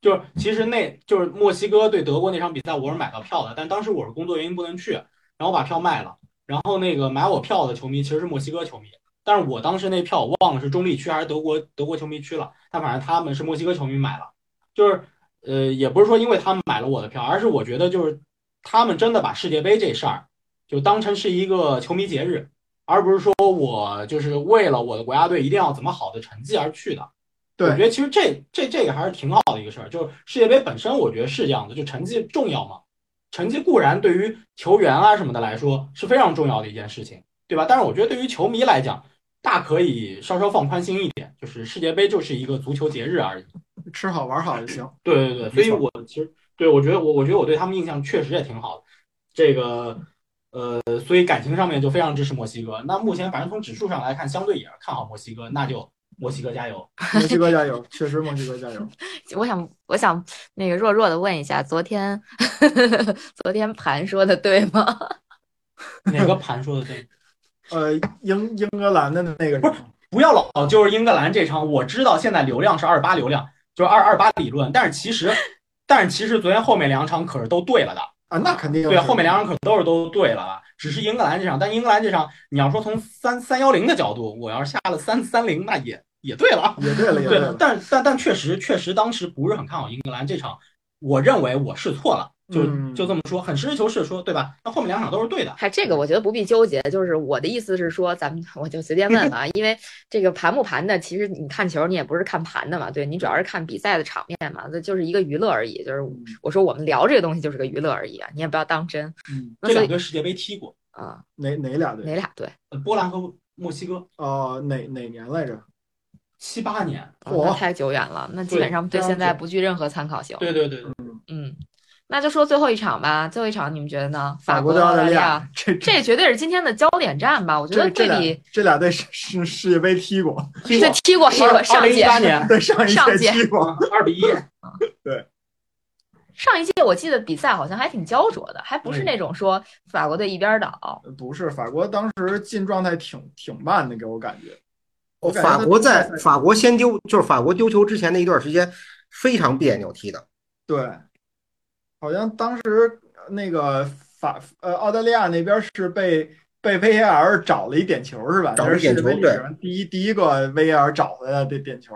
就是其实那就是墨西哥对德国那场比赛，我是买到票的，但当时我是工作原因不能去，然后把票卖了，然后那个买我票的球迷其实是墨西哥球迷，但是我当时那票我忘了是中立区还是德国德国球迷区了，但反正他们是墨西哥球迷买了，就是呃也不是说因为他们买了我的票，而是我觉得就是他们真的把世界杯这事儿就当成是一个球迷节日。而不是说我就是为了我的国家队一定要怎么好的成绩而去的，对，我觉得其实这这这个还是挺好的一个事儿。就是世界杯本身，我觉得是这样的，就成绩重要嘛。成绩固然对于球员啊什么的来说是非常重要的一件事情，对吧？但是我觉得对于球迷来讲，大可以稍稍放宽心一点，就是世界杯就是一个足球节日而已，吃好玩好就行。对对对，所以我其实对我觉得我我觉得我对他们印象确实也挺好的，这个。呃，所以感情上面就非常支持墨西哥。那目前反正从指数上来看，相对也是看好墨西哥，那就墨西哥加油，(laughs) 墨西哥加油，确实墨西哥加油。(laughs) 我想，我想那个弱弱的问一下，昨天 (laughs) 昨天盘说的对吗？哪个盘说的对？呃，英英格兰的那个不是不要老就是英格兰这场，我知道现在流量是二八流量，就是二二八理论，但是其实，但是其实昨天后面两场可是都对了的。啊，那肯定对，后面两场可都是都对了，只是英格兰这场，但英格兰这场，你要说从三三幺零的角度，我要是下了三三零，那也也对了，也对了，也对了。但但但确实确实当时不是很看好英格兰这场，我认为我是错了。就嗯就这么说，很实事求是说，对吧？那后面两场都是对的。还这个我觉得不必纠结，就是我的意思是说，咱们 (laughs) 我就随便问了啊，因为这个盘不盘的，其实你看球你也不是看盘的嘛，对你主要是看比赛的场面嘛，这就是一个娱乐而已。就是我说我们聊这个东西就是个娱乐而已啊，你也不要当真。嗯，这两队世界杯踢过，啊，哪哪俩队？哪俩队？呃波兰和墨西哥，哦，哪哪年来着？七八年。啊那太久远了，那基本上对现在不具任何参考性。对对对，嗯，那就说最后一场吧。最后一场你们觉得呢？法国对澳大利亚亚，，这这绝对是今天的焦点战吧？我觉得这这俩对比这俩队是是世界杯踢过，踢过这踢过是二上一八年对上一届踢过。二比一，对上一届我记得比赛好像还挺焦灼的，还不是那种说法国队一边倒。不是法国当时进状态挺挺慢的，给我感觉。法国在法国先丢，就是法国丢球之前那一段时间非常别扭踢的。对，好像当时那个法呃澳大利亚那边是被被 VAR 找了一点球是吧？找了一点球那是世界杯历史上第一第一个 VAR 找回来的点球。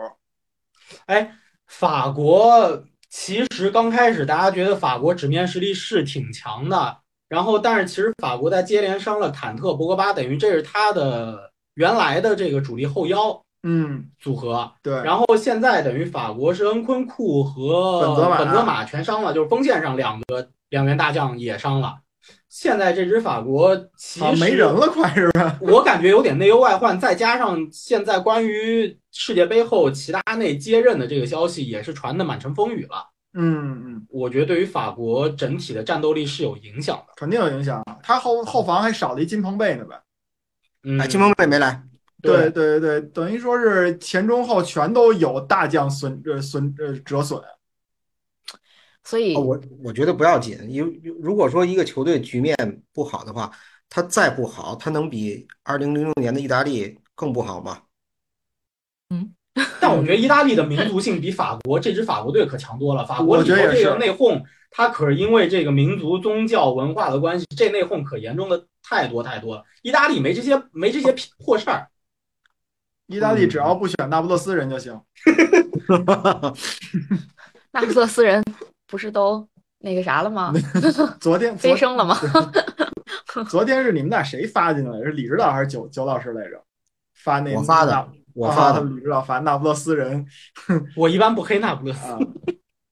哎，法国其实刚开始大家觉得法国纸面实力是挺强的，然后但是其实法国在接连伤了坎特、博格巴，等于这是他的原来的这个主力后腰嗯，组合。对。然后现在等于法国是恩昆库和本泽马本泽马全伤了，就是锋线上两个两员大将也伤了。现在这支法国其啊，实没人了，快是吧？(laughs) 我感觉有点内忧外患，再加上现在关于世界杯后齐达内接任的这个消息也是传的满城风雨了。嗯嗯，我觉得对于法国整体的战斗力是有影响的。肯定有影响。他后后防还少了一金彭贝呢吧？嗯，哎，金彭贝没来，对对对，等于说是前中后全都有大将损呃损呃折损。所以哦我我觉得不要紧，因为如果说一个球队局面不好的话，他再不好，他能比二零零六年的意大利更不好吗？嗯 (laughs) 但我觉得意大利的民族性比法国这支法国队可强多了。法国我里头这个内讧，他可是因为这个民族、宗教、文化的关系，这内讧可严重的太多太多了。意大利没这些没这些破事儿。意大利只要不选那不勒斯人就行。(laughs) 那不勒斯人不是都那个啥了吗？(laughs) 昨天飞升了吗？昨 (laughs) 昨天是你们俩谁发进来？是李指导还是九九老师来着？发那我发的我发的啊李指导发那不勒斯人我一般不黑那不勒斯。啊，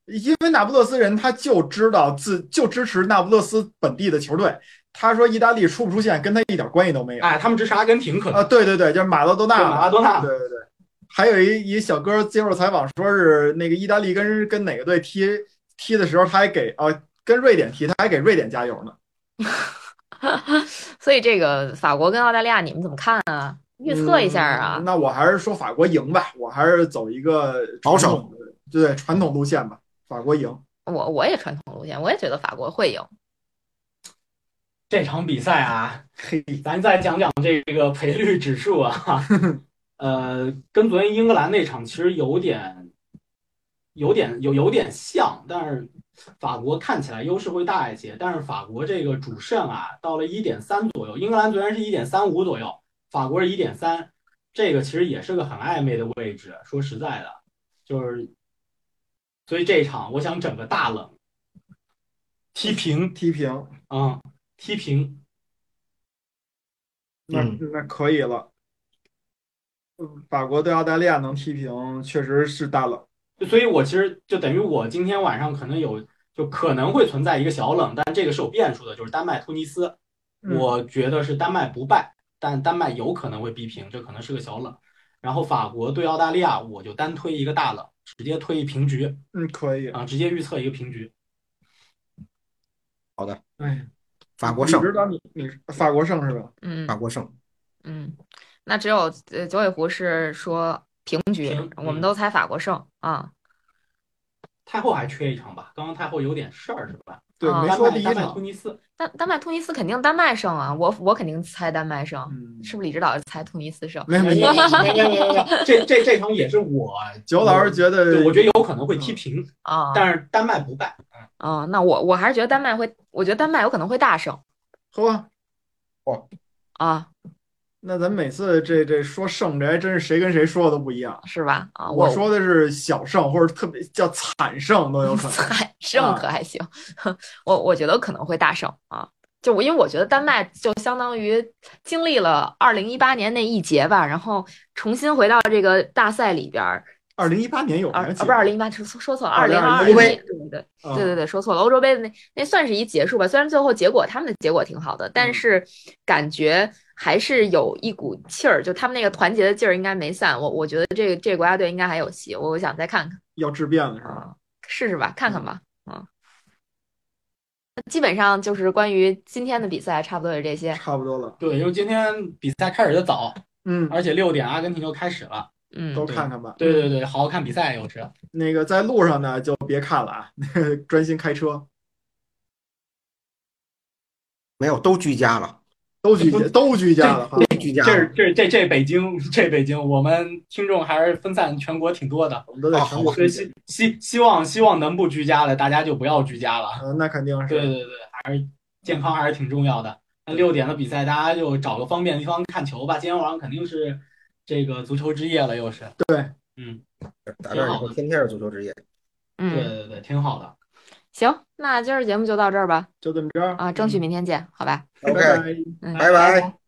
因为那不勒斯人他就知道自就支持那不勒斯本地的球队。他说意大利出不出现跟他一点关系都没有哎，他们支持阿根廷可能啊！对对对，就是马拉多纳马拉多纳对对对。还有一一小哥接受采访说是那个意大利跟跟哪个队踢踢的时候，他还给啊跟瑞典踢，他还给瑞典加油呢。所以这个法国跟澳大利亚你们怎么看啊？预测一下啊嗯。那我还是说法国赢吧，我还是走一个保守对传统路线吧，法国赢。我我也传统路线，我也觉得法国会赢。这场比赛啊，嘿，(laughs) 咱再讲讲这个赔率指数啊，(laughs) 呃，跟昨天英格兰那场其实有点，有点有有点像，但是法国看起来优势会大一些，但是法国这个主胜啊，到了一点三左右，英格兰昨天是一点三五左右，法国是一点三，这个其实也是个很暧昧的位置。说实在的，就是，所以这一场我想整个大冷，踢平，踢平，嗯。踢平，那嗯那可以了。嗯法国对澳大利亚能踢平，确实是大冷。所以我其实就等于我今天晚上可能有，就可能会存在一个小冷，但这个是有变数的，就是丹麦、突尼斯，嗯我觉得是丹麦不败，但丹麦有可能会逼平，这可能是个小冷。然后法国对澳大利亚，我就单推一个大冷，直接推一平局嗯，可以。啊，直接预测一个平局。好的，哎，法国胜你，知道你你法国胜是吧？嗯法国胜。嗯，那只有呃九尾狐是说平局，平我们嗯都猜法国胜啊。太后还缺一场吧？刚刚太后有点事儿是吧？对，啊没说第一场麦丹麦突。尼斯，丹丹麦突尼斯肯定丹麦胜啊，我我肯定猜丹麦胜，嗯，是不是李指导猜突尼斯胜？没有没没有，没有没有没有，这这这场也是我，九老师觉得，我觉得有可能会踢平，啊，但是丹麦不败。啊，那我我还是觉得丹麦会，我觉得丹麦有可能会大胜呵，啊，那咱每次这这说胜，这还真是谁跟谁说的都不一样。是吧？啊，我说的是小胜，或者特别叫惨胜都有可能。惨胜可还行，我我觉得可能会大胜啊。就我因为我觉得丹麦就相当于经历了二零一八年那一劫吧，然后重新回到这个大赛里边儿，二零一八年有不是二零一八，说说错了，二零二2021年，杯对对对。啊对对对，说错了，欧洲杯那那算是一结束吧。虽然最后结果他们的结果挺好的，但嗯是感觉还是有一股气儿，就他们那个团结的劲儿应该没散。我我觉得这个这个国家队应该还有戏，我想再看看要质变了是吧？啊，试试吧，看看吧，嗯。那基本上就是关于今天的比赛，差不多是这些。差不多了。对，因为今天比赛开始的早，嗯，而且六点阿根廷就开始了。嗯都，看看吧。对对对，好好看比赛又是。那个在路上呢，就别看了啊，(laughs) 专心开车。没有都居家了，都居家，都居家了哈。都居家这了。这这这北京，这北京，我们听众还是分散全国挺多的，我们都在啊全国所以希希希望希望能不居家的，大家就不要居家了。嗯，那肯定是。对对对，还是健康还是挺重要的。那六点的比赛，大家就找个方便的地方看球吧。今天晚上肯定是这个足球之夜了，又是。对，嗯，打这儿以后天天是足球之夜。对嗯，对对，挺好的。行，那今儿节目就到这儿吧。就这么着啊，争取明天见，好吧？拜 OK，拜。嗯，拜拜拜